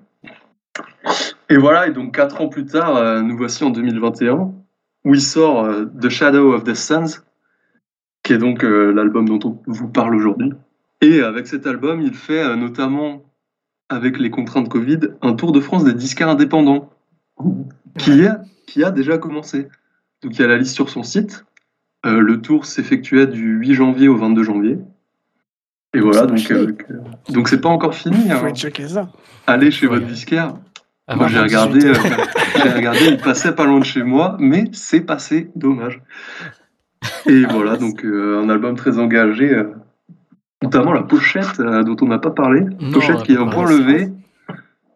Et voilà, et donc quatre ans plus tard, euh, nous voici en 2021, où il sort euh, The Shadow of the Suns, qui est donc euh, l'album dont on vous parle aujourd'hui. Et avec cet album, il fait notamment, avec les contraintes Covid, un tour de France des disquaires indépendants, qui, a déjà commencé. Donc il y a la liste sur son site. Euh, le tour s'effectuait du 8 janvier au 22 janvier. Et voilà, donc euh, donc c'est pas encore fini. Faut hein. checker ça. Allez chez Ouais. votre disquaire, moi, j'ai regardé, 18 euh, j'ai regardé, il passait pas loin de chez moi, mais c'est passé, dommage. Et voilà, donc euh, un album très engagé, euh, notamment la pochette euh, dont on n'a pas parlé, Non, pochette a qui est un point levé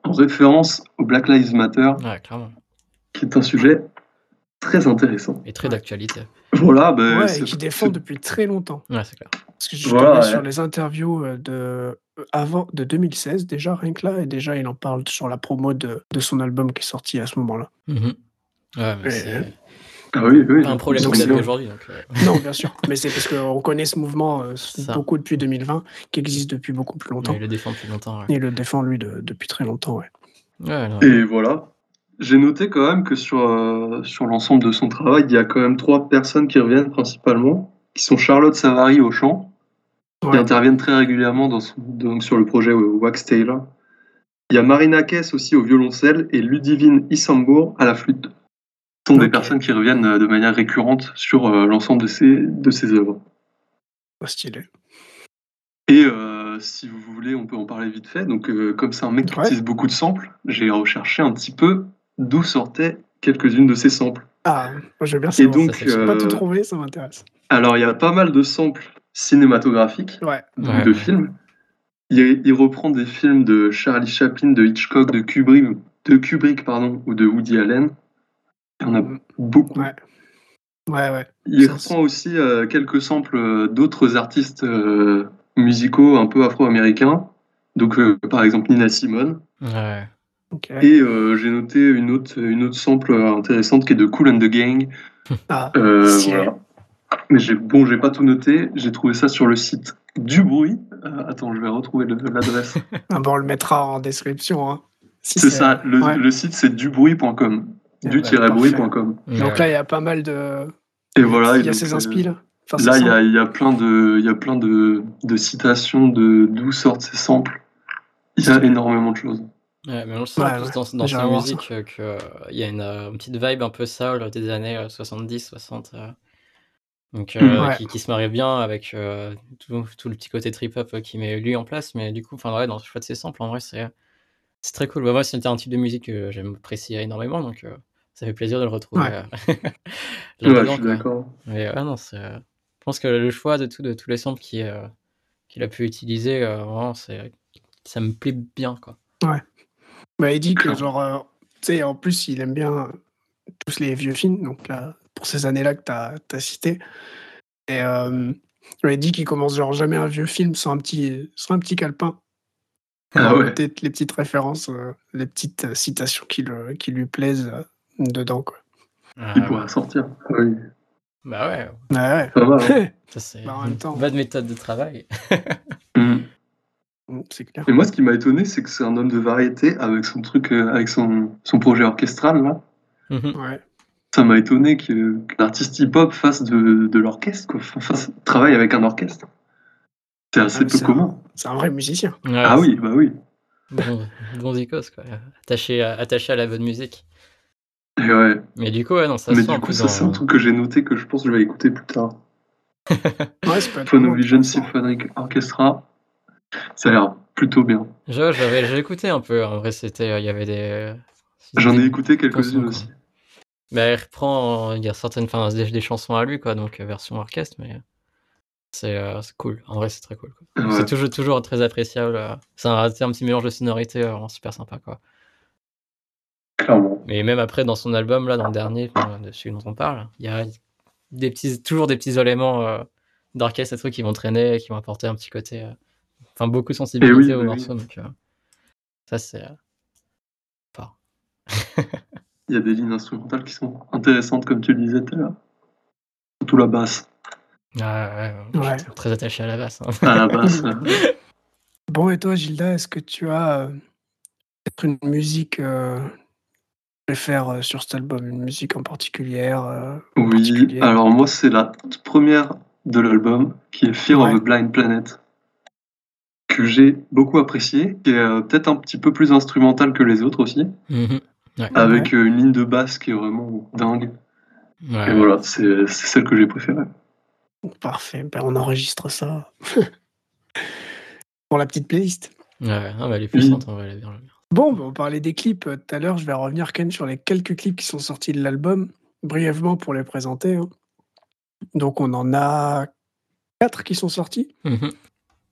en référence au Black Lives Matter, Ouais, clairement. qui est un sujet très intéressant. Et très d'actualité. Voilà, ben, Ouais, et c'est- qui défend depuis très longtemps. Ouais, c'est clair. Parce que je Voilà, ouais. sur les interviews euh, de euh, avant de 2016 déjà rien que là et déjà il en parle sur la promo de, de son album qui est sorti à ce moment-là. Mhm. Ouais, mais Et- c'est Ah oui, oui. pas un problème aujourd'hui. Euh, [laughs] Non, bien sûr, mais c'est parce qu'on connaît ce mouvement euh, beaucoup depuis 2020 qui existe depuis beaucoup plus longtemps. il le défend depuis longtemps. Ouais. Il le défend lui de- depuis très longtemps. Ouais. Ouais, non, Et voilà. J'ai noté quand même que sur, euh, sur l'ensemble de son travail, il y a quand même trois personnes qui reviennent principalement, qui sont Charlotte Savary au chant, qui interviennent très régulièrement dans son- donc sur le projet Wax Taylor. Il y a Marina Kess aussi au violoncelle et Ludivine Issambourg à la flûte. Ce sont des personnes qui reviennent euh, de manière récurrente sur euh, l'ensemble de ses, de ses œuvres. Stylé. Et euh, si vous voulez, on peut en parler vite fait. Donc, euh, comme c'est un mec qui Ouais. utilise beaucoup de samples, j'ai recherché un petit peu d'où sortaient quelques-unes de ces samples. Ah, moi je veux bien Et savoir. donc, ça, J'ai pas tout trouvé, ça m'intéresse. alors il y a pas mal de samples cinématographiques, Ouais. donc Ouais. de films. Il, il reprend des films de Charlie Chaplin, de Hitchcock, de Kubrick, de Kubrick pardon, ou de Woody Allen. Il y en a beaucoup. Ouais. Ouais, ouais. Il reprend aussi euh, quelques samples euh, d'autres artistes euh, musicaux un peu afro-américains. Donc, euh, par exemple, Nina Simone. Ouais. Et euh, j'ai noté une autre, une autre sample intéressante qui est de Cool and the Gang. Ah, Euh, voilà. Mais j'ai, bon, j'ai pas tout noté. J'ai trouvé ça sur le site du bruit. Euh, attends, je vais retrouver le- l'adresse. [laughs] ah, bon, on le mettra en description. Hein. Si c'est ça. Le, ouais. le site, c'est duburuit.com. Eh ben, Du-bruit.com. Donc là, il y a pas mal de. Et voilà. il y a donc, ces euh, inspi là. Enfin, Là, ces il y a, samples. il y a plein de, il y a plein de, de citations de d'où sortent ces samples. Il y a énormément de choses. Ouais, mais on le sent Ouais, dans, dans J'irai sa voir musique euh, qu'il y a une, euh, une petite vibe un peu soul des années euh, 70, 60. euh. Donc, euh, Mm. Ouais. qui, qui se marie bien avec euh, tout, tout le petit côté trip-hop euh, qui met lui en place. Mais du coup, enfin, ouais, dans le choix de ses samples, en vrai, c'est c'est très cool. Bah, moi, c'était un type de musique que j'aime apprécier énormément. Donc, euh, ça fait plaisir de le retrouver Ouais. euh, [laughs] Ouais, je suis quoi. d'accord. Mais ouais, non, c'est. euh, Je pense que le choix de, tout, de tous les samples qui, euh, qu'il a pu utiliser, euh, vraiment, c'est, ça me plaît bien. Quoi. Bah, il dit [clears throat] que, genre, euh, tu sais, en plus, il aime bien tous les vieux films, donc là, pour ces années-là que tu as, cité. Et euh, il dit qu'il commence, genre, jamais un vieux film sans un petit, sans un petit calepin. Ah Pour ouais. noter les petites références, euh, les petites euh, citations qui, le, qui lui plaisent euh, dedans, quoi. Il Euh, pourra sortir. Oui. bah ouais, Ouais, Ça va. hein. ouais. [laughs] ça c'est Bah, en même temps. bonne méthode de travail. [laughs] C'est clair. Et moi, ce qui m'a étonné, c'est que c'est un homme de variété avec son truc, euh, avec son, son projet orchestral là. Mhm. Ouais. Ça m'a étonné que qu'un artiste hip-hop fasse de, de l'orchestre, quoi. Fasse- travaille avec un orchestre. C'est assez Ah, peu c'est un- commun. C'est un vrai musicien. Ouais, Ah oui, bah oui. Bon, bon zikos, quoi. Attaché à, attaché à la bonne musique. Et ouais. Mais du coup, ouais, non, ça Mais sent du coup, ça, c'est un dans- truc que j'ai noté que je pense que je vais écouter plus tard. [laughs] Ouais, intéressant. Symphonic Orchestra. Ça a l'air plutôt bien. Je- J'avais j'ai écouté un peu, en vrai, c'était. euh, Il y avait des. J'en ai écouté quelques-unes aussi. Bah, il reprend, il y a certaines, enfin, des, des chansons à lui, quoi, donc euh, version orchestre, mais c'est euh, cool. En vrai, c'est très cool. Ouais. C'est toujours, toujours très appréciable. euh, C'est un, un petit mélange de sonorités euh, vraiment super sympa, quoi. Clairement. Mais même après, dans son album, là, dans le dernier, enfin, de celui dont on parle, il y a des petits, toujours des petits éléments d'orchestre et trucs qui vont traîner, qui vont apporter un petit côté, enfin, beaucoup de sensibilité oui, au oui, morceau, donc euh, ça, c'est. fort. [laughs] Il y a des lignes instrumentales qui sont intéressantes, comme tu le disais tout à l'heure. Surtout la basse. Ah, ouais, ouais, Ouais. je suis très attaché à la basse. hein. Ah, la basse. [laughs] Bon, et toi, Gilda, est-ce que tu as euh, peut-être une musique euh, que préfères euh, sur cet album, une musique en particulière euh, en Oui, particulier alors moi, c'est la toute première de l'album, qui est Fear Ouais. of a Blind Planet, que j'ai beaucoup apprécié, qui est euh, peut-être un petit peu plus instrumentale que les autres aussi, Mhm. Ouais. avec euh, une ligne de basse qui est vraiment dingue. Ouais, Et voilà, c'est celle que j'ai préférée. Parfait, ben, on enregistre ça [laughs] pour la petite playlist. ouais, elle est puissante vrai, elle est bien. Bon, ben, on parlait des clips euh, tout à l'heure. Je vais revenir même sur les quelques clips qui sont sortis de l'album, brièvement pour les présenter. hein. Donc, on en a quatre qui sont sortis. Mhm.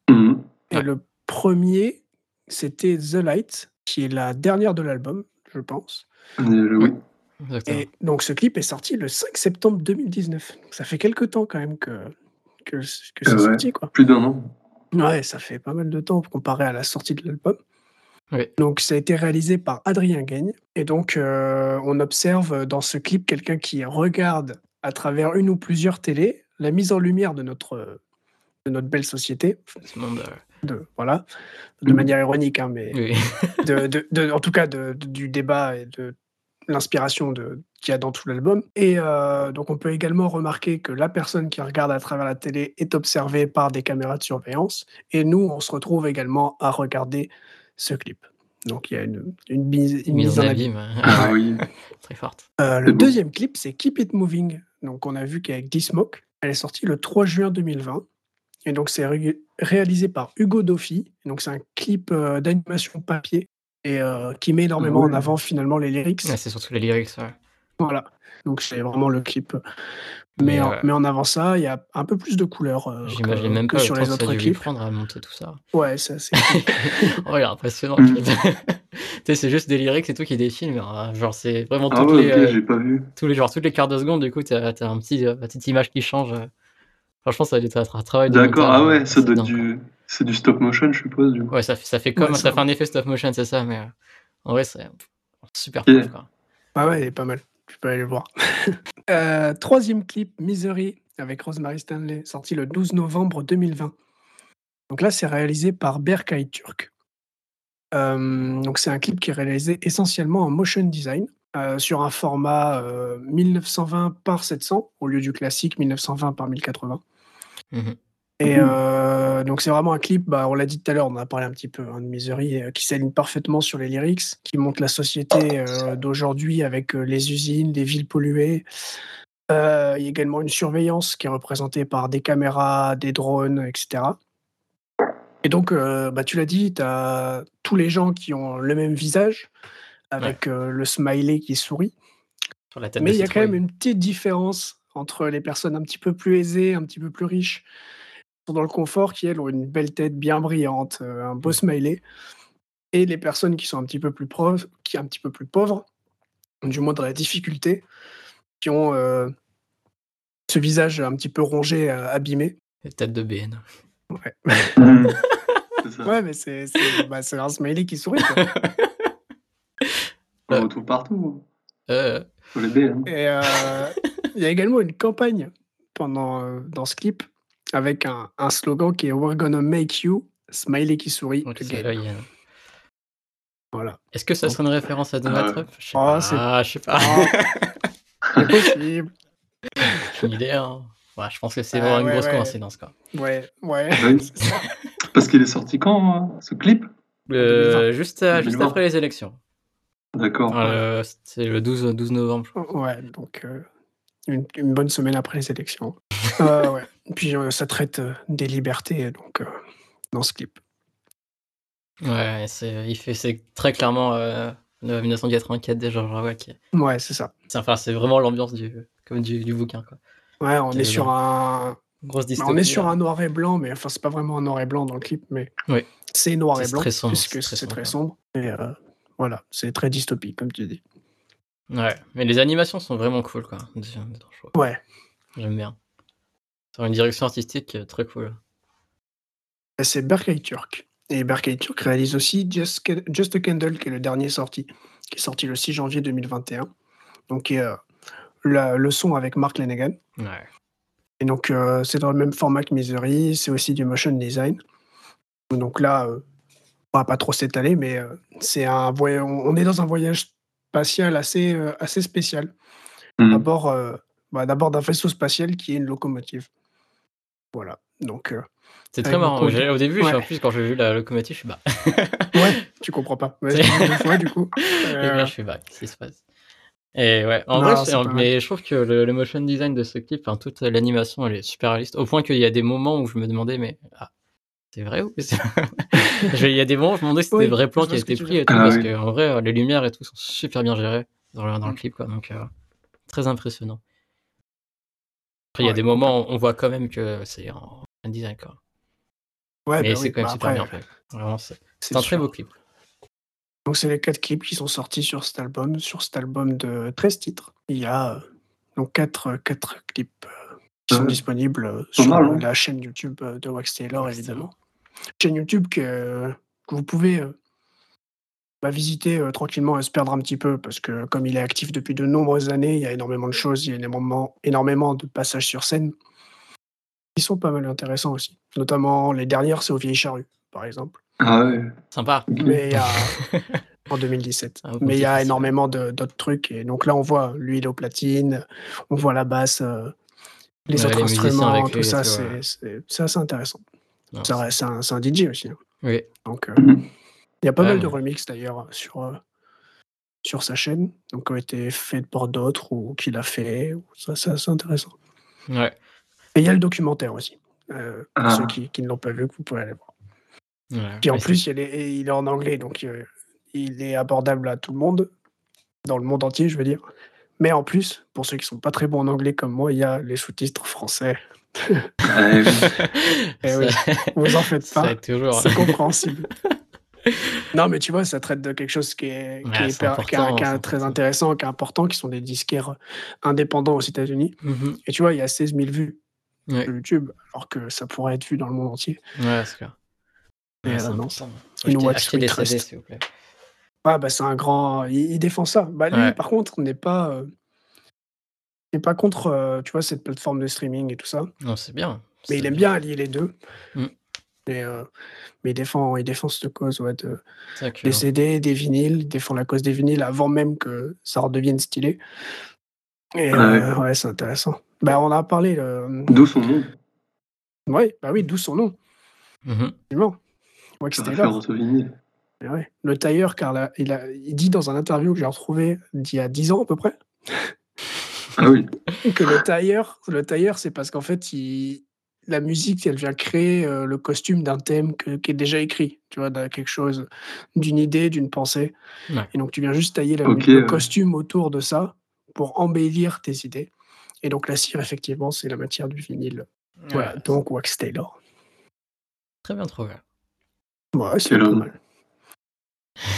Mhm. Et Ouais. le premier, c'était The Light, qui est la dernière de l'album, je pense. Et, euh, oui. Exactement. Et donc, ce clip est sorti le 5 septembre 2019. Donc, ça fait quelques temps quand même que, que, que c'est ouais. sorti, quoi. Plus d'un an. Ouais, ça fait pas mal de temps comparé à la sortie de l'album. Oui. Donc, ça a été réalisé par Adrien Gagne. Et donc, euh, on observe dans ce clip quelqu'un qui regarde à travers une ou plusieurs télés la mise en lumière de notre, de notre belle société. Ce monde, euh, De, voilà, de Mhm. manière ironique, hein, mais oui. [laughs] de, de- de- en tout cas de- de- du débat et de l'inspiration de- qu'il y a dans tout l'album. Et euh, donc on peut également remarquer que la personne qui regarde à travers la télé est observée par des caméras de surveillance. Et nous, on se retrouve également à regarder ce clip. Donc il y a une, une mise, une Mise mise en abîme. abîme, Ah oui. [laughs] très forte. Euh, le deuxième clip, c'est Keep It Moving. Donc on a vu qu'avec D-Smoke, elle est sortie le 3 juin 2020. Et donc c'est ré- réalisé par Hugo Doffi. Et donc c'est un clip euh, d'animation papier et euh, qui met énormément Ah en avant finalement les lyrics. Ouais, c'est surtout les lyrics. ouais. Voilà. Donc c'est vraiment le clip. Mais, Mais, en, euh, mais en avant ça, il y a un peu plus de couleurs euh, J'imagine que, même que pas sur le temps les que ça a autres dû clips. prendre à monter tout ça. Ouais, ça c'est. [laughs] oh, il est impressionnant. Mm. [laughs] c'est juste des lyrics et tout qui défilent, mais euh, genre c'est vraiment Ah toutes ouais, les, euh, pas vu. tous les genre toutes les quarts de seconde. Du coup, t'as as un petit, euh, une petite image qui change. Franchement, ça a dû être un travail de D'accord, ah ouais, ça doit être du. C'est du stop motion, je suppose, du coup. Ouais, ça, fait- ça fait comme Ouais, ça ça- fait un effet stop motion, c'est ça, mais euh, en vrai, c'est super Yeah. cool. Quoi. Ah ouais, il est pas mal. Tu peux aller le voir. [laughs] Euh, troisième clip, Misery, avec Rosemary Stanley, sorti le 12 novembre 2020. Donc là, c'est réalisé par Berkay Turk. Euh, donc c'est un clip qui est réalisé essentiellement en motion design, euh, sur un format euh, 1920 par 700 au lieu du classique 1920 par 1080. Mhm. Et euh, donc c'est vraiment un clip, bah, on l'a dit tout à l'heure, on en a parlé un petit peu hein, de Misery, euh, qui s'aligne parfaitement sur les lyrics, qui montre la société euh, d'aujourd'hui avec euh, les usines, les villes polluées. Euh, il y a également une surveillance qui est représentée par des caméras, des drones, etc. Et donc, euh, bah, tu l'as dit, tu as tous les gens qui ont le même visage, avec euh, le smiley qui sourit. Sur la tête Mais il y a quand même une petite différence entre les personnes un petit peu plus aisées, un petit peu plus riches, qui sont dans le confort, qui elles ont une belle tête bien brillante, euh, un beau Mm. smiley, et les personnes qui sont un petit peu plus pauvres, qui un petit peu plus pauvres, du moins dans la difficulté, qui ont euh, ce visage un petit peu rongé, euh, abîmé. Les têtes de BN. [laughs] Ça. Ouais, mais c'est c'est- bah, un smiley qui sourit. quoi. [laughs] On retrouve partout. Euh, Faut l'aider. Hein. Et euh, il y a également une campagne pendant, euh, dans ce clip avec un, un slogan qui est We're gonna make you, smiley qui sourit, donc, c'est again. là, il y a- Voilà. Est-ce que ça serait une référence à Donald Ah. Trump? Je sais Oh, pas. Ah, je sais pas. [laughs] C'est possible. Une idée. Hein. Ouais, je pense que c'est Ah, vraiment une ouais, grosse ouais. coïncidence. Quoi. Ouais, ouais. Ça. Parce qu'il est sorti quand, hein, ce clip? Euh, juste, à- juste 2020. après les élections. D'accord. Euh, c'est le 12, 12 novembre. je crois. Ouais, donc euh, une, une bonne semaine après les élections. Euh, ouais. [laughs] Puis euh, ça traite euh, des libertés donc euh, dans ce clip. Ouais, c'est, il fait, c'est très clairement euh, le 1984 de George Orwell. qui est- Ouais, c'est ça. c'est, enfin, c'est vraiment l'ambiance du, comme du, du bouquin. Quoi. Ouais, on est sur un, Grosse bah, dystopie. on est sur hein. un noir et blanc, mais enfin c'est pas vraiment un noir et blanc dans le clip, mais Oui. c'est noir et blanc très sombre, puisque c'est très sombre. sombre. Et euh, voilà, c'est très dystopique comme tu dis. Ouais, mais les animations sont vraiment cool. Quoi. Ouais. J'aime bien. Sur une direction artistique euh, très cool. Et C'est Berkay Turk. Et Berkay Turk réalise aussi Just, a Candle, qui est le dernier sorti, qui est sorti le 6 janvier 2021. Donc, euh, la- le son avec Mark Lanegan. Ouais. Et donc, euh, c'est dans le même format que Misery, c'est aussi du motion design. Donc là, euh, on va pas trop s'étaler, mais euh, c'est un voyage, on est dans un voyage spatial assez, euh, assez spécial. Mhm. D'abord, euh, bah, d'abord d'un vaisseau spatial qui est une locomotive. Voilà. Donc, euh, C'est très marrant. beaucoup Au début, Ouais. en plus, quand j'ai vu la locomotive, je suis bah. [laughs] ouais, tu comprends pas. Ouais, fois, du coup. Euh, je suis bah, qu'est-ce qui se passe? Et ouais, en Non, vrai, c'est mais je trouve que le, le motion design de ce clip, enfin, toute l'animation, elle est super réaliste. Au point qu'il y a des moments où je me demandais, mais ah, c'est vrai ou [laughs] Il y a des moments où je me demandais si c'était Oui, des vrais plans qui étaient tu pris et tout. Ah parce oui. que en vrai, euh, les lumières et tout sont super bien gérées dans le, dans le Mm. clip, quoi. Donc, euh, très impressionnant. Après, il y a des moments où on voit quand même que c'est en design, quoi. ouais, mais bah c'est oui, quand même bah super après, bien fait. Vraiment, c'est c'est c'est un très beau clip. Donc, c'est les quatre clips qui sont sortis sur cet album. Sur cet album de 13 titres, il y a euh, donc quatre, quatre clips euh, qui sont disponibles euh, sur mal, euh, hein. la chaîne YouTube euh, de Wax Taylor, Wax évidemment. Chaîne YouTube que, que vous pouvez euh, bah, visiter euh, tranquillement et se perdre un petit peu parce que, comme il est actif depuis de nombreuses années, il y a énormément de choses, il y a énormément, énormément de passages sur scène qui sont pas mal intéressants aussi. Notamment, les dernières, c'est au Vieilles Charrues, par exemple. Ah ouais. Sympa. Mais il y a [laughs] en 2017. Ah, bon, Mais il y a énormément de- d'autres trucs. Et donc là, on voit l'huile aux platines, on voit la basse, euh, les Ouais, autres les instruments, avec tout ça, c'est assez intéressant. Reste- C'est un, DJ aussi. hein. Oui. Donc, euh, Mhm. il y a pas mal de mais- remixes d'ailleurs sur, euh, sur sa chaîne, donc qui ont été faits par d'autres ou qu'il a fait. Ça, c'est intéressant. Ouais. Et il y a le documentaire aussi. euh, pour Ah. ceux qui, qui ne l'ont pas vu, que vous pouvez aller voir. Ouais. Puis en plus, il est, il est en anglais, donc euh, il est abordable à tout le monde, dans le monde entier, je veux dire. Mais en plus, pour ceux qui sont pas très bons en anglais comme moi, il y a les sous-titres français. Eh oui, vous en faites Ça pas, c'est compréhensible. [laughs] non, mais tu vois, ça traite de quelque chose qui est, qui Ouais, est c'est hyper- qui est- important, qui est c'est très intéressant, qui est important, qui sont des disquaires indépendants aux États-Unis. Mhm. Et tu vois, il y a 16 000 vues Ouais. sur YouTube, alors que ça pourrait être vu dans le monde entier. Ouais, c'est clair. Ouais, euh, non. Achetez- we des. CD, s'il vous plaît. Ah bah c'est un grand, il, il défend ça. Bah lui par contre n'est pas, euh, n'est pas contre, euh, tu vois, cette plateforme de streaming et tout ça. Non, c'est bien. Mais il aime bien allier les deux. Mm. Mais, euh, mais il défend, il défend cette cause ouais, de, des CD, des vinyles, il défend la cause des vinyles avant même que ça redevienne stylé. Et Ah euh, ouais, c'est intéressant. Bah on en a parlé. D'où son nom Ouais, bah oui, d'où son nom. Mais ouais. Le tailleur, car là, il, a, il dit dans un interview que j'ai retrouvé d'il y a 10 ans à peu près, Ah oui. que le tailleur, le tailleur, c'est parce qu'en fait, il, la musique, elle vient créer euh, le costume d'un thème que- qui est déjà écrit, tu vois, d'un quelque chose, d'une idée, d'une pensée. Ouais. Et donc, tu viens juste tailler la- le ouais. costume autour de ça pour embellir tes idées. Et donc, la cire, effectivement, c'est la matière du vinyle. Voilà, donc Wax Taylor. Très bien trouvé. Ouais, c'est pas mal.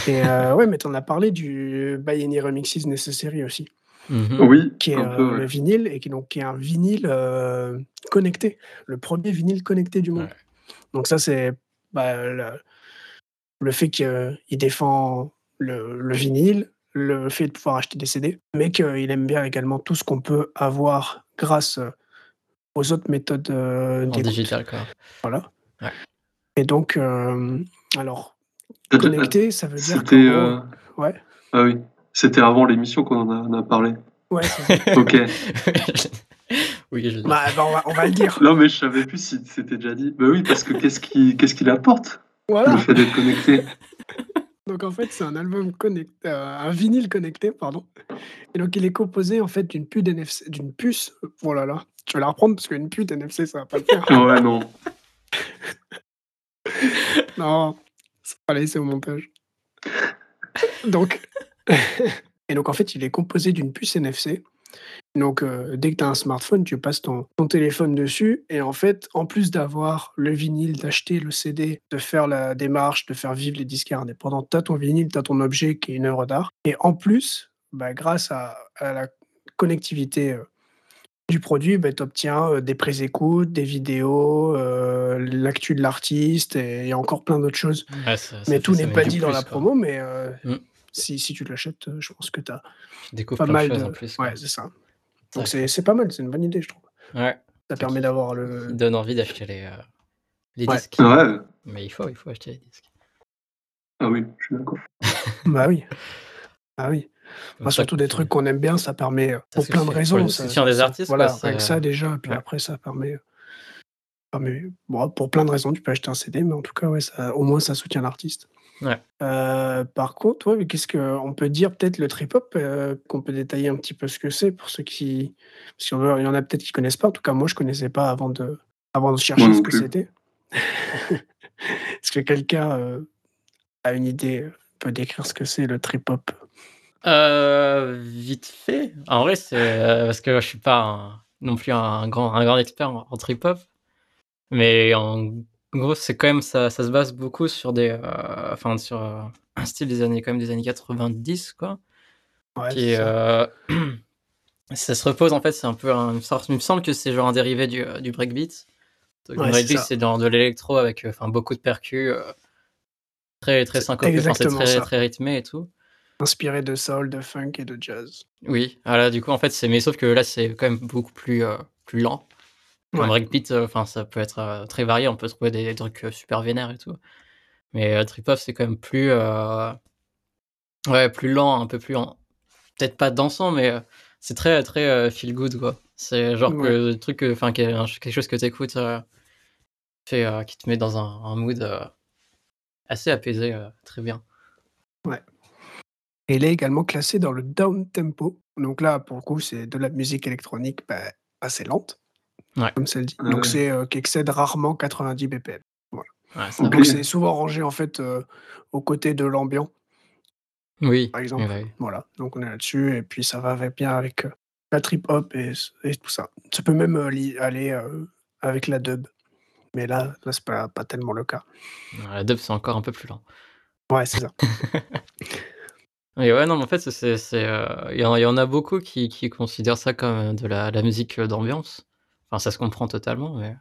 Et euh, ouais, mais t'en as parlé du By Any Remixes Necessary aussi, Mhm. Oui, qui est un euh, peu. ouais. le vinyle et qui, donc, qui est un vinyle euh, connecté, le premier vinyle connecté du monde. Ouais. Donc ça, c'est bah, le, le fait qu'il défend le, le vinyle, le fait de pouvoir acheter des CD, mais qu'il aime bien également tout ce qu'on peut avoir grâce aux autres méthodes euh, En digital, quoi. Voilà. Ouais. Et donc, euh, alors, déjà- connecté, ça veut dire C'était. qu'en gros- euh, Ouais. Ah oui. C'était avant l'émission qu'on en a, on a parlé. Ouais, c'est- Ok. [laughs] oui, je bah, bah, on, va, on va le dire. Non, mais je savais plus si c'était déjà dit. Bah oui, parce que qu'est-ce qui, qu'est-ce qu'il apporte Voilà. le fait d'être connecté? Donc en fait, c'est un album connecté, euh, un vinyle connecté, pardon. Et donc il est composé en fait d'une puce NFC, d'une puce. Oh là là, tu vas la reprendre parce qu'une puce NFC, ça va pas le faire. Ouais, non. [laughs] non, ça va laisser au montage. Donc, [laughs] et donc en fait, il est composé d'une puce NFC. Donc, euh, dès que tu as un smartphone, tu passes ton, ton, téléphone dessus. Et en fait, en plus d'avoir le vinyle, d'acheter le CD, de faire la démarche, de faire vivre les disques indépendants, tu as ton vinyle, tu as ton objet qui est une œuvre d'art. Et en plus, bah, grâce à, à, la connectivité euh, du produit, bah, tu obtiens euh, des pré-écoutes, des vidéos, l'actu de l'artiste et, et, encore plein d'autres choses. Ouais, ça, ça mais tout n'est pas dit dans la quoi. promo, mais Mm. Si, si tu l'achètes, euh, je pense que tu as pas mal de choses en plus. Ouais, c'est ça. Ouais. Donc c'est c'est pas mal, c'est une bonne idée, je trouve. Ouais, Ça permet d'avoir le... qui donne envie d'acheter les, euh, les Ouais. disques. Ouais. Mais il faut, il faut acheter les disques. Ah oui, je suis d'accord. [laughs] Bah oui. Ah oui. Bah, surtout des trucs qu'on aime bien, ça permet euh, pour plein de raisons. ça- soutien des artistes, Voilà, quoi, avec c'est- ça déjà, puis ouais. après ça permet, permet- bon, pour plein de raisons, tu peux acheter un CD, mais en tout cas, ouais, ça, au moins ça soutient l'artiste. Ouais. Euh, par contre, ouais, qu'est-ce qu'on peut dire peut-être le trip-hop, euh, qu'on peut détailler un petit peu ce que c'est pour ceux qui... Parce qu'il y en a- il y en a peut-être qui connaissent pas, en tout cas moi je connaissais pas avant de, avant de chercher Moi ce que c'était. [laughs] Est-ce que quelqu'un euh, a une idée, peut décrire ce que c'est le trip-hop? Euh, vite fait. En vrai, c'est euh, parce que je suis pas un- non plus un grand, un grand expert en, en trip-hop. Mais en gros, c'est quand même ça, ça se base beaucoup sur des, euh, enfin sur euh, un style des années quand même des années 90 quoi. Ouais, Qui ça. euh, [clears throat] ça se repose en fait, c'est un peu un, ça- il me semble que c'est genre un dérivé du, euh, du breakbeat. Donc, Ouais, breakbeat, c'est dans de l'électro avec euh, enfin beaucoup de percus, très très syncopé, enfin, très très rythmé et tout. Inspiré de soul, de funk et de jazz. Oui, voilà, du coup, en fait, c'est, mais sauf que là, c'est quand même beaucoup plus, euh, plus lent. Un Ouais. breakbeat, euh, enfin, ça peut être euh, très varié, on peut trouver des, trucs euh, super vénères et tout. Mais trip hop, c'est quand même plus, ouais, plus lent, un peu plus, en- peut-être pas dansant, mais c'est très, très euh, feel good, quoi. C'est genre que Ouais. le truc, enfin, quelque chose que t'écoutes, euh, fait, euh, qui te met dans un, un mood euh, assez apaisé, très bien. Et il est également classé dans le down tempo. Donc là, pour le coup, c'est de la musique électronique bah, assez lente, Ouais. comme ça le dit. Ah Donc ouais. c'est euh, qui excède rarement 90 BPM. Ouais. Donc c'est souvent rangé en fait euh, aux côtés de l'ambiant, Oui, par exemple. Voilà, donc on est là-dessus et puis ça va avec- bien avec euh, la trip hop et, et tout ça. Ça peut même euh, li- aller euh, avec la dub, mais là, là c'est pas, pas tellement le cas. La dub, c'est encore un peu plus lent. Ouais, c'est ça. [laughs] Et ouais, non, mais en fait, c'est, c'est, euh, il y, en- il y en a beaucoup qui, qui considèrent ça comme de la, la musique euh, d'ambiance. Enfin, ça se comprend totalement, mais.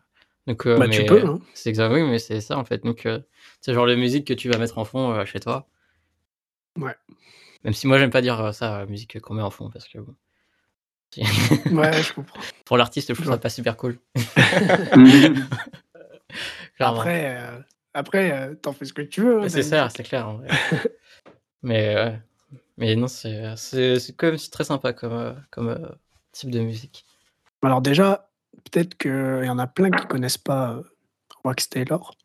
Donc, euh, Bah, tu mais peux, hein. C'est exact, oui, mais c'est ça, en fait. Donc, euh, c'est genre la musique que tu vas mettre en fond euh, chez toi. Ouais. Même si moi, j'aime pas dire ça, la musique qu'on met en fond, parce que bon. [laughs] Ouais, je comprends. Pour l'artiste, je trouve Ouais. ça pas super cool. [laughs] [laughs] Après, euh, après euh, t'en fais ce que tu veux. hein, c'est ça, c'est clair. en vrai. mais, euh, mais non, c'est, quand même très sympa comme, comme type de musique. Alors déjà, peut-être qu'il y en a plein qui connaissent pas euh, Wax Taylor.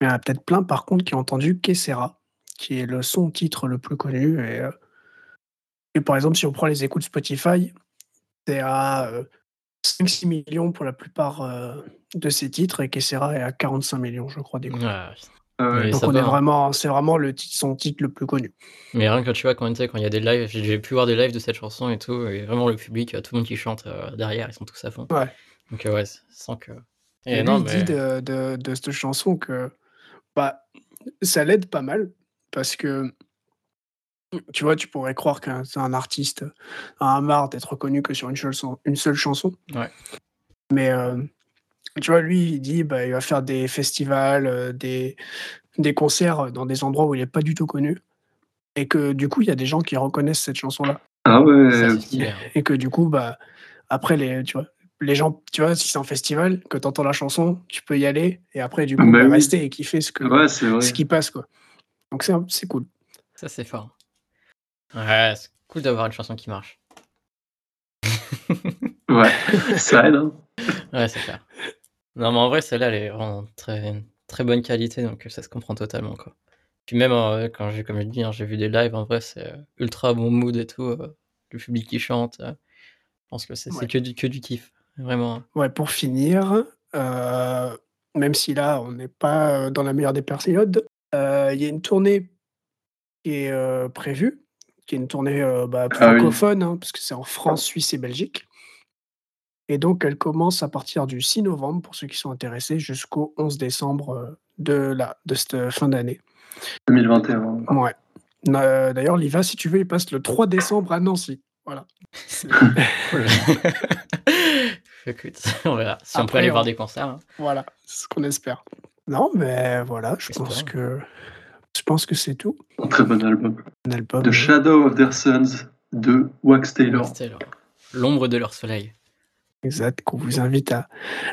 Il y en a peut-être plein, par contre, qui ont entendu Kessera, qui est le son titre le plus connu. Et, euh, et par exemple, si on prend les écoutes Spotify, c'est à euh, 5-6 millions pour la plupart euh, de ces titres, et Kessera est à 45 millions, je crois, d'écoutes. Ouais, Ah. Mais Donc on va, est hein. vraiment, c'est vraiment le titre, son titre le plus connu. Mais rien que tu vois, quand, il y a des lives, j'ai pu voir des lives de cette chanson et tout, et vraiment le public, euh, tout le monde qui chante euh, derrière, ils sont tous à fond. Ouais. Donc euh, ouais, sans que. Et, Et lui, non, il dit de, de, de cette chanson que bah, ça l'aide pas mal parce que tu vois, tu pourrais croire qu'un un artiste a un marre d'être reconnu que sur une seule, son- une seule chanson. Ouais. Mais euh, tu vois, lui, il dit bah, il va faire des festivals, euh, des, des concerts dans des endroits où il n'est pas du tout connu. Et que du coup, il y a des gens qui reconnaissent cette chanson-là. Ah ouais. Ça, c'est ok. stylé. hein. Et que du coup, bah, après, les, tu vois, les gens, tu vois, si c'est un festival, que tu entends la chanson, tu peux y aller et après, du coup, Bah oui. rester et kiffer ce, que, Ouais, ce qui passe. Quoi. Donc, c'est cool. Ça, c'est fort. Ouais, c'est cool d'avoir une chanson qui marche. [laughs] Ouais, ça aide. Hein. Ouais, c'est clair. Non, mais en vrai, celle-là, elle est vraiment très, très bonne qualité, donc ça se comprend totalement, quoi. Puis même euh, quand j'ai, comme je dis, hein, j'ai vu des lives, en vrai, c'est euh, ultra bon mood et tout. euh, le public qui chante. euh, je pense que c'est c'est Ouais. que, du, que du kiff. Vraiment. Ouais, pour finir, euh, même si là, on n'est pas euh, dans la meilleure des périodes, euh, il y a une tournée qui est euh, prévue, qui est une tournée euh, bah, Ah oui. francophone, hein, parce que c'est en France, Suisse et Belgique. Et donc, elle commence à partir du 6 novembre, pour ceux qui sont intéressés, jusqu'au 11 décembre de, la, de cette fin d'année. 2021. Ouais. Euh, D'ailleurs, Liva, si tu veux, il passe le 3 décembre à Nancy. Voilà. [laughs] [laughs] [laughs] Écoute, [laughs] on verra. Si on peut aller on- voir des concerts. hein. Voilà, c'est ce qu'on espère. Non, mais voilà, je pense que je pense que c'est tout. Un très bon album. Un album. The Shadow of Their Sons de Wax Taylor. L'ombre de leur soleil. Exact, qu'on vous invite à,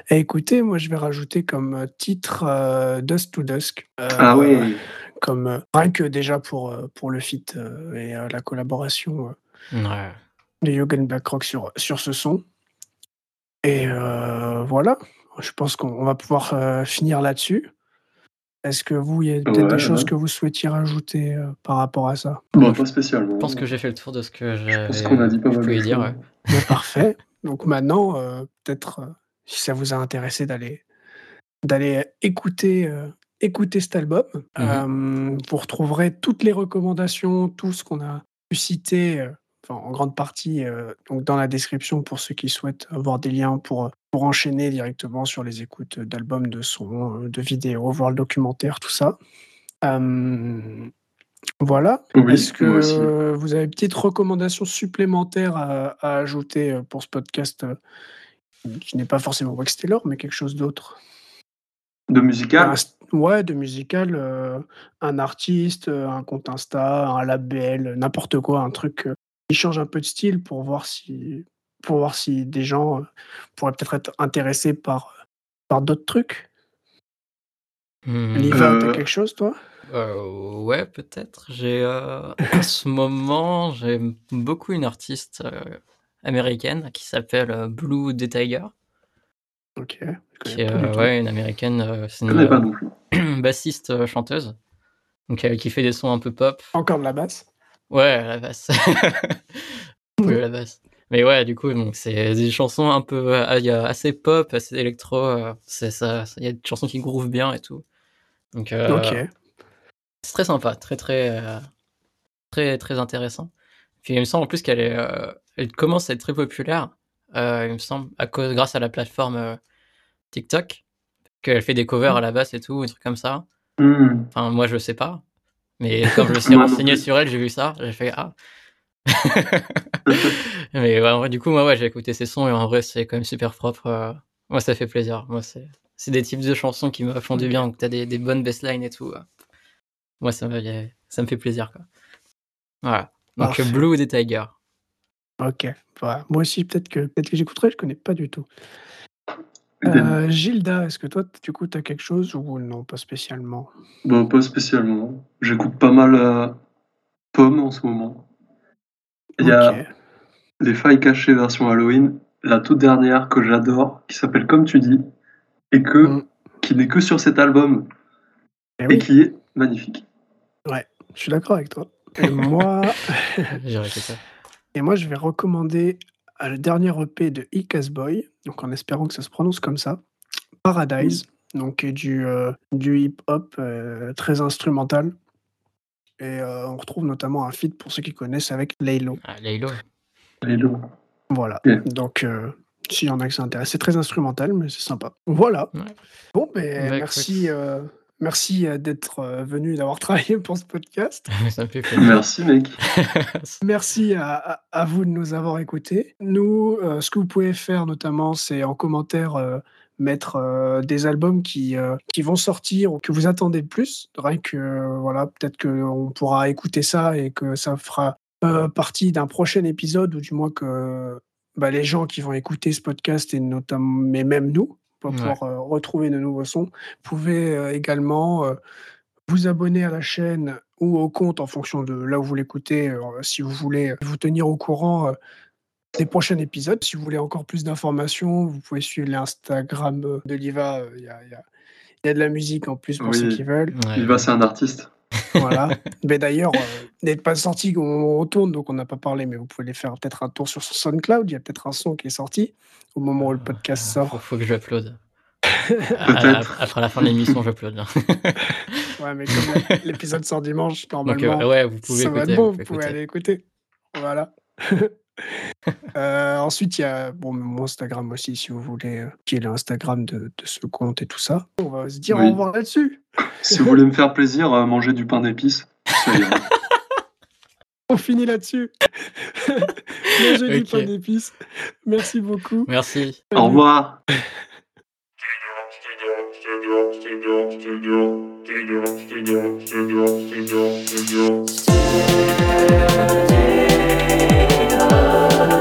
à écouter. Moi, je vais rajouter comme titre euh, Dust to Dusk. Euh, Ah oui, Comme euh, rien que déjà pour euh, pour le feat euh, et euh, la collaboration euh, Ouais. de Yogan Blackrock sur sur ce son. Et euh, voilà, je pense qu'on on va pouvoir euh, finir là-dessus. Est-ce que vous, il y a peut-être Ouais, des choses que vous souhaitiez rajouter euh, par rapport à ça? Bon, pas spécialement. Je pense que j'ai fait le tour de ce que Je pense qu'on a dit pas mal de dire. ouais. Mais parfait. Donc maintenant, euh, peut-être, euh, si ça vous a intéressé d'aller d'aller écouter euh, écouter cet album, euh, vous retrouverez toutes les recommandations, tout ce qu'on a pu citer, euh, enfin, en grande partie, euh, donc dans la description pour ceux qui souhaitent avoir des liens pour pour enchaîner directement sur les écoutes d'albums, de sons, euh, de vidéos, voir le documentaire, tout ça. Euh, voilà. Oui, Est-ce que euh, vous avez une petite recommandation supplémentaire à, à ajouter euh, pour ce podcast euh, qui n'est pas forcément Wax Taylor, mais quelque chose d'autre? De musical? Un Ouais, de musical, euh, un artiste, euh, un compte Insta, un label, n'importe quoi, un truc euh, qui change un peu de style pour voir si, pour voir si des gens euh, pourraient peut-être être intéressés par, par d'autres trucs. Hmm. Liva, Euh, t'as quelque chose, toi? Euh, ouais, peut-être. J'ai euh, en ce moment, j'aime beaucoup une artiste euh, américaine qui s'appelle euh, Blue the Tiger, Ok. qui est euh, ouais, une américaine, euh, c'est une euh, [clears throat] bassiste euh, chanteuse, donc euh, qui fait des sons un peu pop. Encore de la basse? Ouais, la basse. [laughs] oui, la basse. Mais ouais, du coup, donc c'est des chansons un peu, euh, il y a assez pop, assez électro. euh, c'est ça, il y a des chansons qui groovent bien et tout. Donc euh, c'est très sympa, très très très très intéressant. Puis il me semble en plus qu'elle est, elle commence à être très populaire. euh, il me semble à cause, grâce à la plateforme TikTok, qu'elle fait des covers à la basse et tout, des trucs comme ça. Hmm. Enfin, moi je sais pas, mais comme je me suis renseigné sur elle, j'ai vu ça, j'ai fait ah. [laughs] mais ouais, en vrai, du coup, moi ouais, j'ai écouté ses sons et en vrai c'est quand même super propre. euh, moi ça fait plaisir. Moi c'est c'est des types de chansons qui me font du bien, donc t'as des, des bonnes basslines et tout. Moi ça me, ça me fait plaisir quoi. Voilà. Donc Parfait. Blue des Tiger. Ok. Voilà. Moi aussi, peut-être que, peut que j'écouterai, je connais pas du tout. Euh, Gilda, est-ce que toi, du coup, tu as quelque chose ou non, pas spécialement? Bon, pas spécialement. J'écoute pas mal à Pomme en ce moment. Il y a. Les Failles Cachées version Halloween, la toute dernière que j'adore, qui s'appelle Comme tu dis, et que, Mm. qui n'est que sur cet album, Eh et oui, qui est magnifique. je suis d'accord avec toi. Et moi, [laughs] ça. [laughs] et moi, je vais recommander le dernier EP de Icas Boy, donc en espérant que ça se prononce comme ça, Paradise, donc euh, du, euh, du hip-hop euh, très instrumental. Et euh, on retrouve notamment un feat pour ceux qui connaissent avec Laylo. Ah, Laylo. Hello. Voilà. Donc, euh, s'il y en a que ça intéresse, c'est très instrumental, mais c'est sympa. Voilà. Ouais. Bon, ben, Bah, merci, euh, merci euh, d'être euh, venu, d'avoir [laughs] travaillé pour ce podcast. [laughs] ça me fait plaisir. Merci, mec. [laughs] Merci à, vous de nous avoir écoutés. Nous, euh, ce que vous pouvez faire notamment, c'est en commentaire euh, mettre euh, des albums qui, euh, qui vont sortir ou que vous attendez le plus. Rien que, euh, voilà, peut-être qu'on pourra écouter ça et que ça fera euh, partie d'un prochain épisode, ou du moins que bah, les gens qui vont écouter ce podcast, et notamment, mais même nous, pour Ouais. pouvoir euh, retrouver de nouveaux sons, pouvez euh, également euh, vous abonner à la chaîne ou au compte en fonction de là où vous l'écoutez, euh, si vous voulez vous tenir au courant euh, des prochains épisodes. Si vous voulez encore plus d'informations, vous pouvez suivre l'Instagram de Liva. euh, Il y, a, y y de la musique en plus pour Oui. ceux qui veulent. Ouais. Il va, c'est un artiste. Voilà. [laughs] mais d'ailleurs, euh, n'est pas sorti on retourne, donc on n'a pas parlé, mais vous pouvez aller faire peut-être un tour sur son SoundCloud. Il y a peut-être un son qui est sorti au moment où le podcast Il sort. faut, faut que j'upload. [laughs] après, après la fin de l'émission, j'upload. [laughs] Ouais, mais comme l'épisode sort dimanche, Donc, normalement, euh, ouais, vous pouvez ça va être bon, vous vous pouvez pouvez écouter. aller écouter. Voilà. Euh, ensuite, il y a bon, mon Instagram aussi, si vous voulez, euh, qui est l'Instagram de, ce compte et tout ça. On va se dire oui. au revoir là-dessus. si vous voulez me faire plaisir, euh, mangez du pain d'épices. [laughs] On finit là-dessus. [laughs] mangez okay. du pain d'épices. Merci beaucoup. Merci. Au revoir. [laughs] love.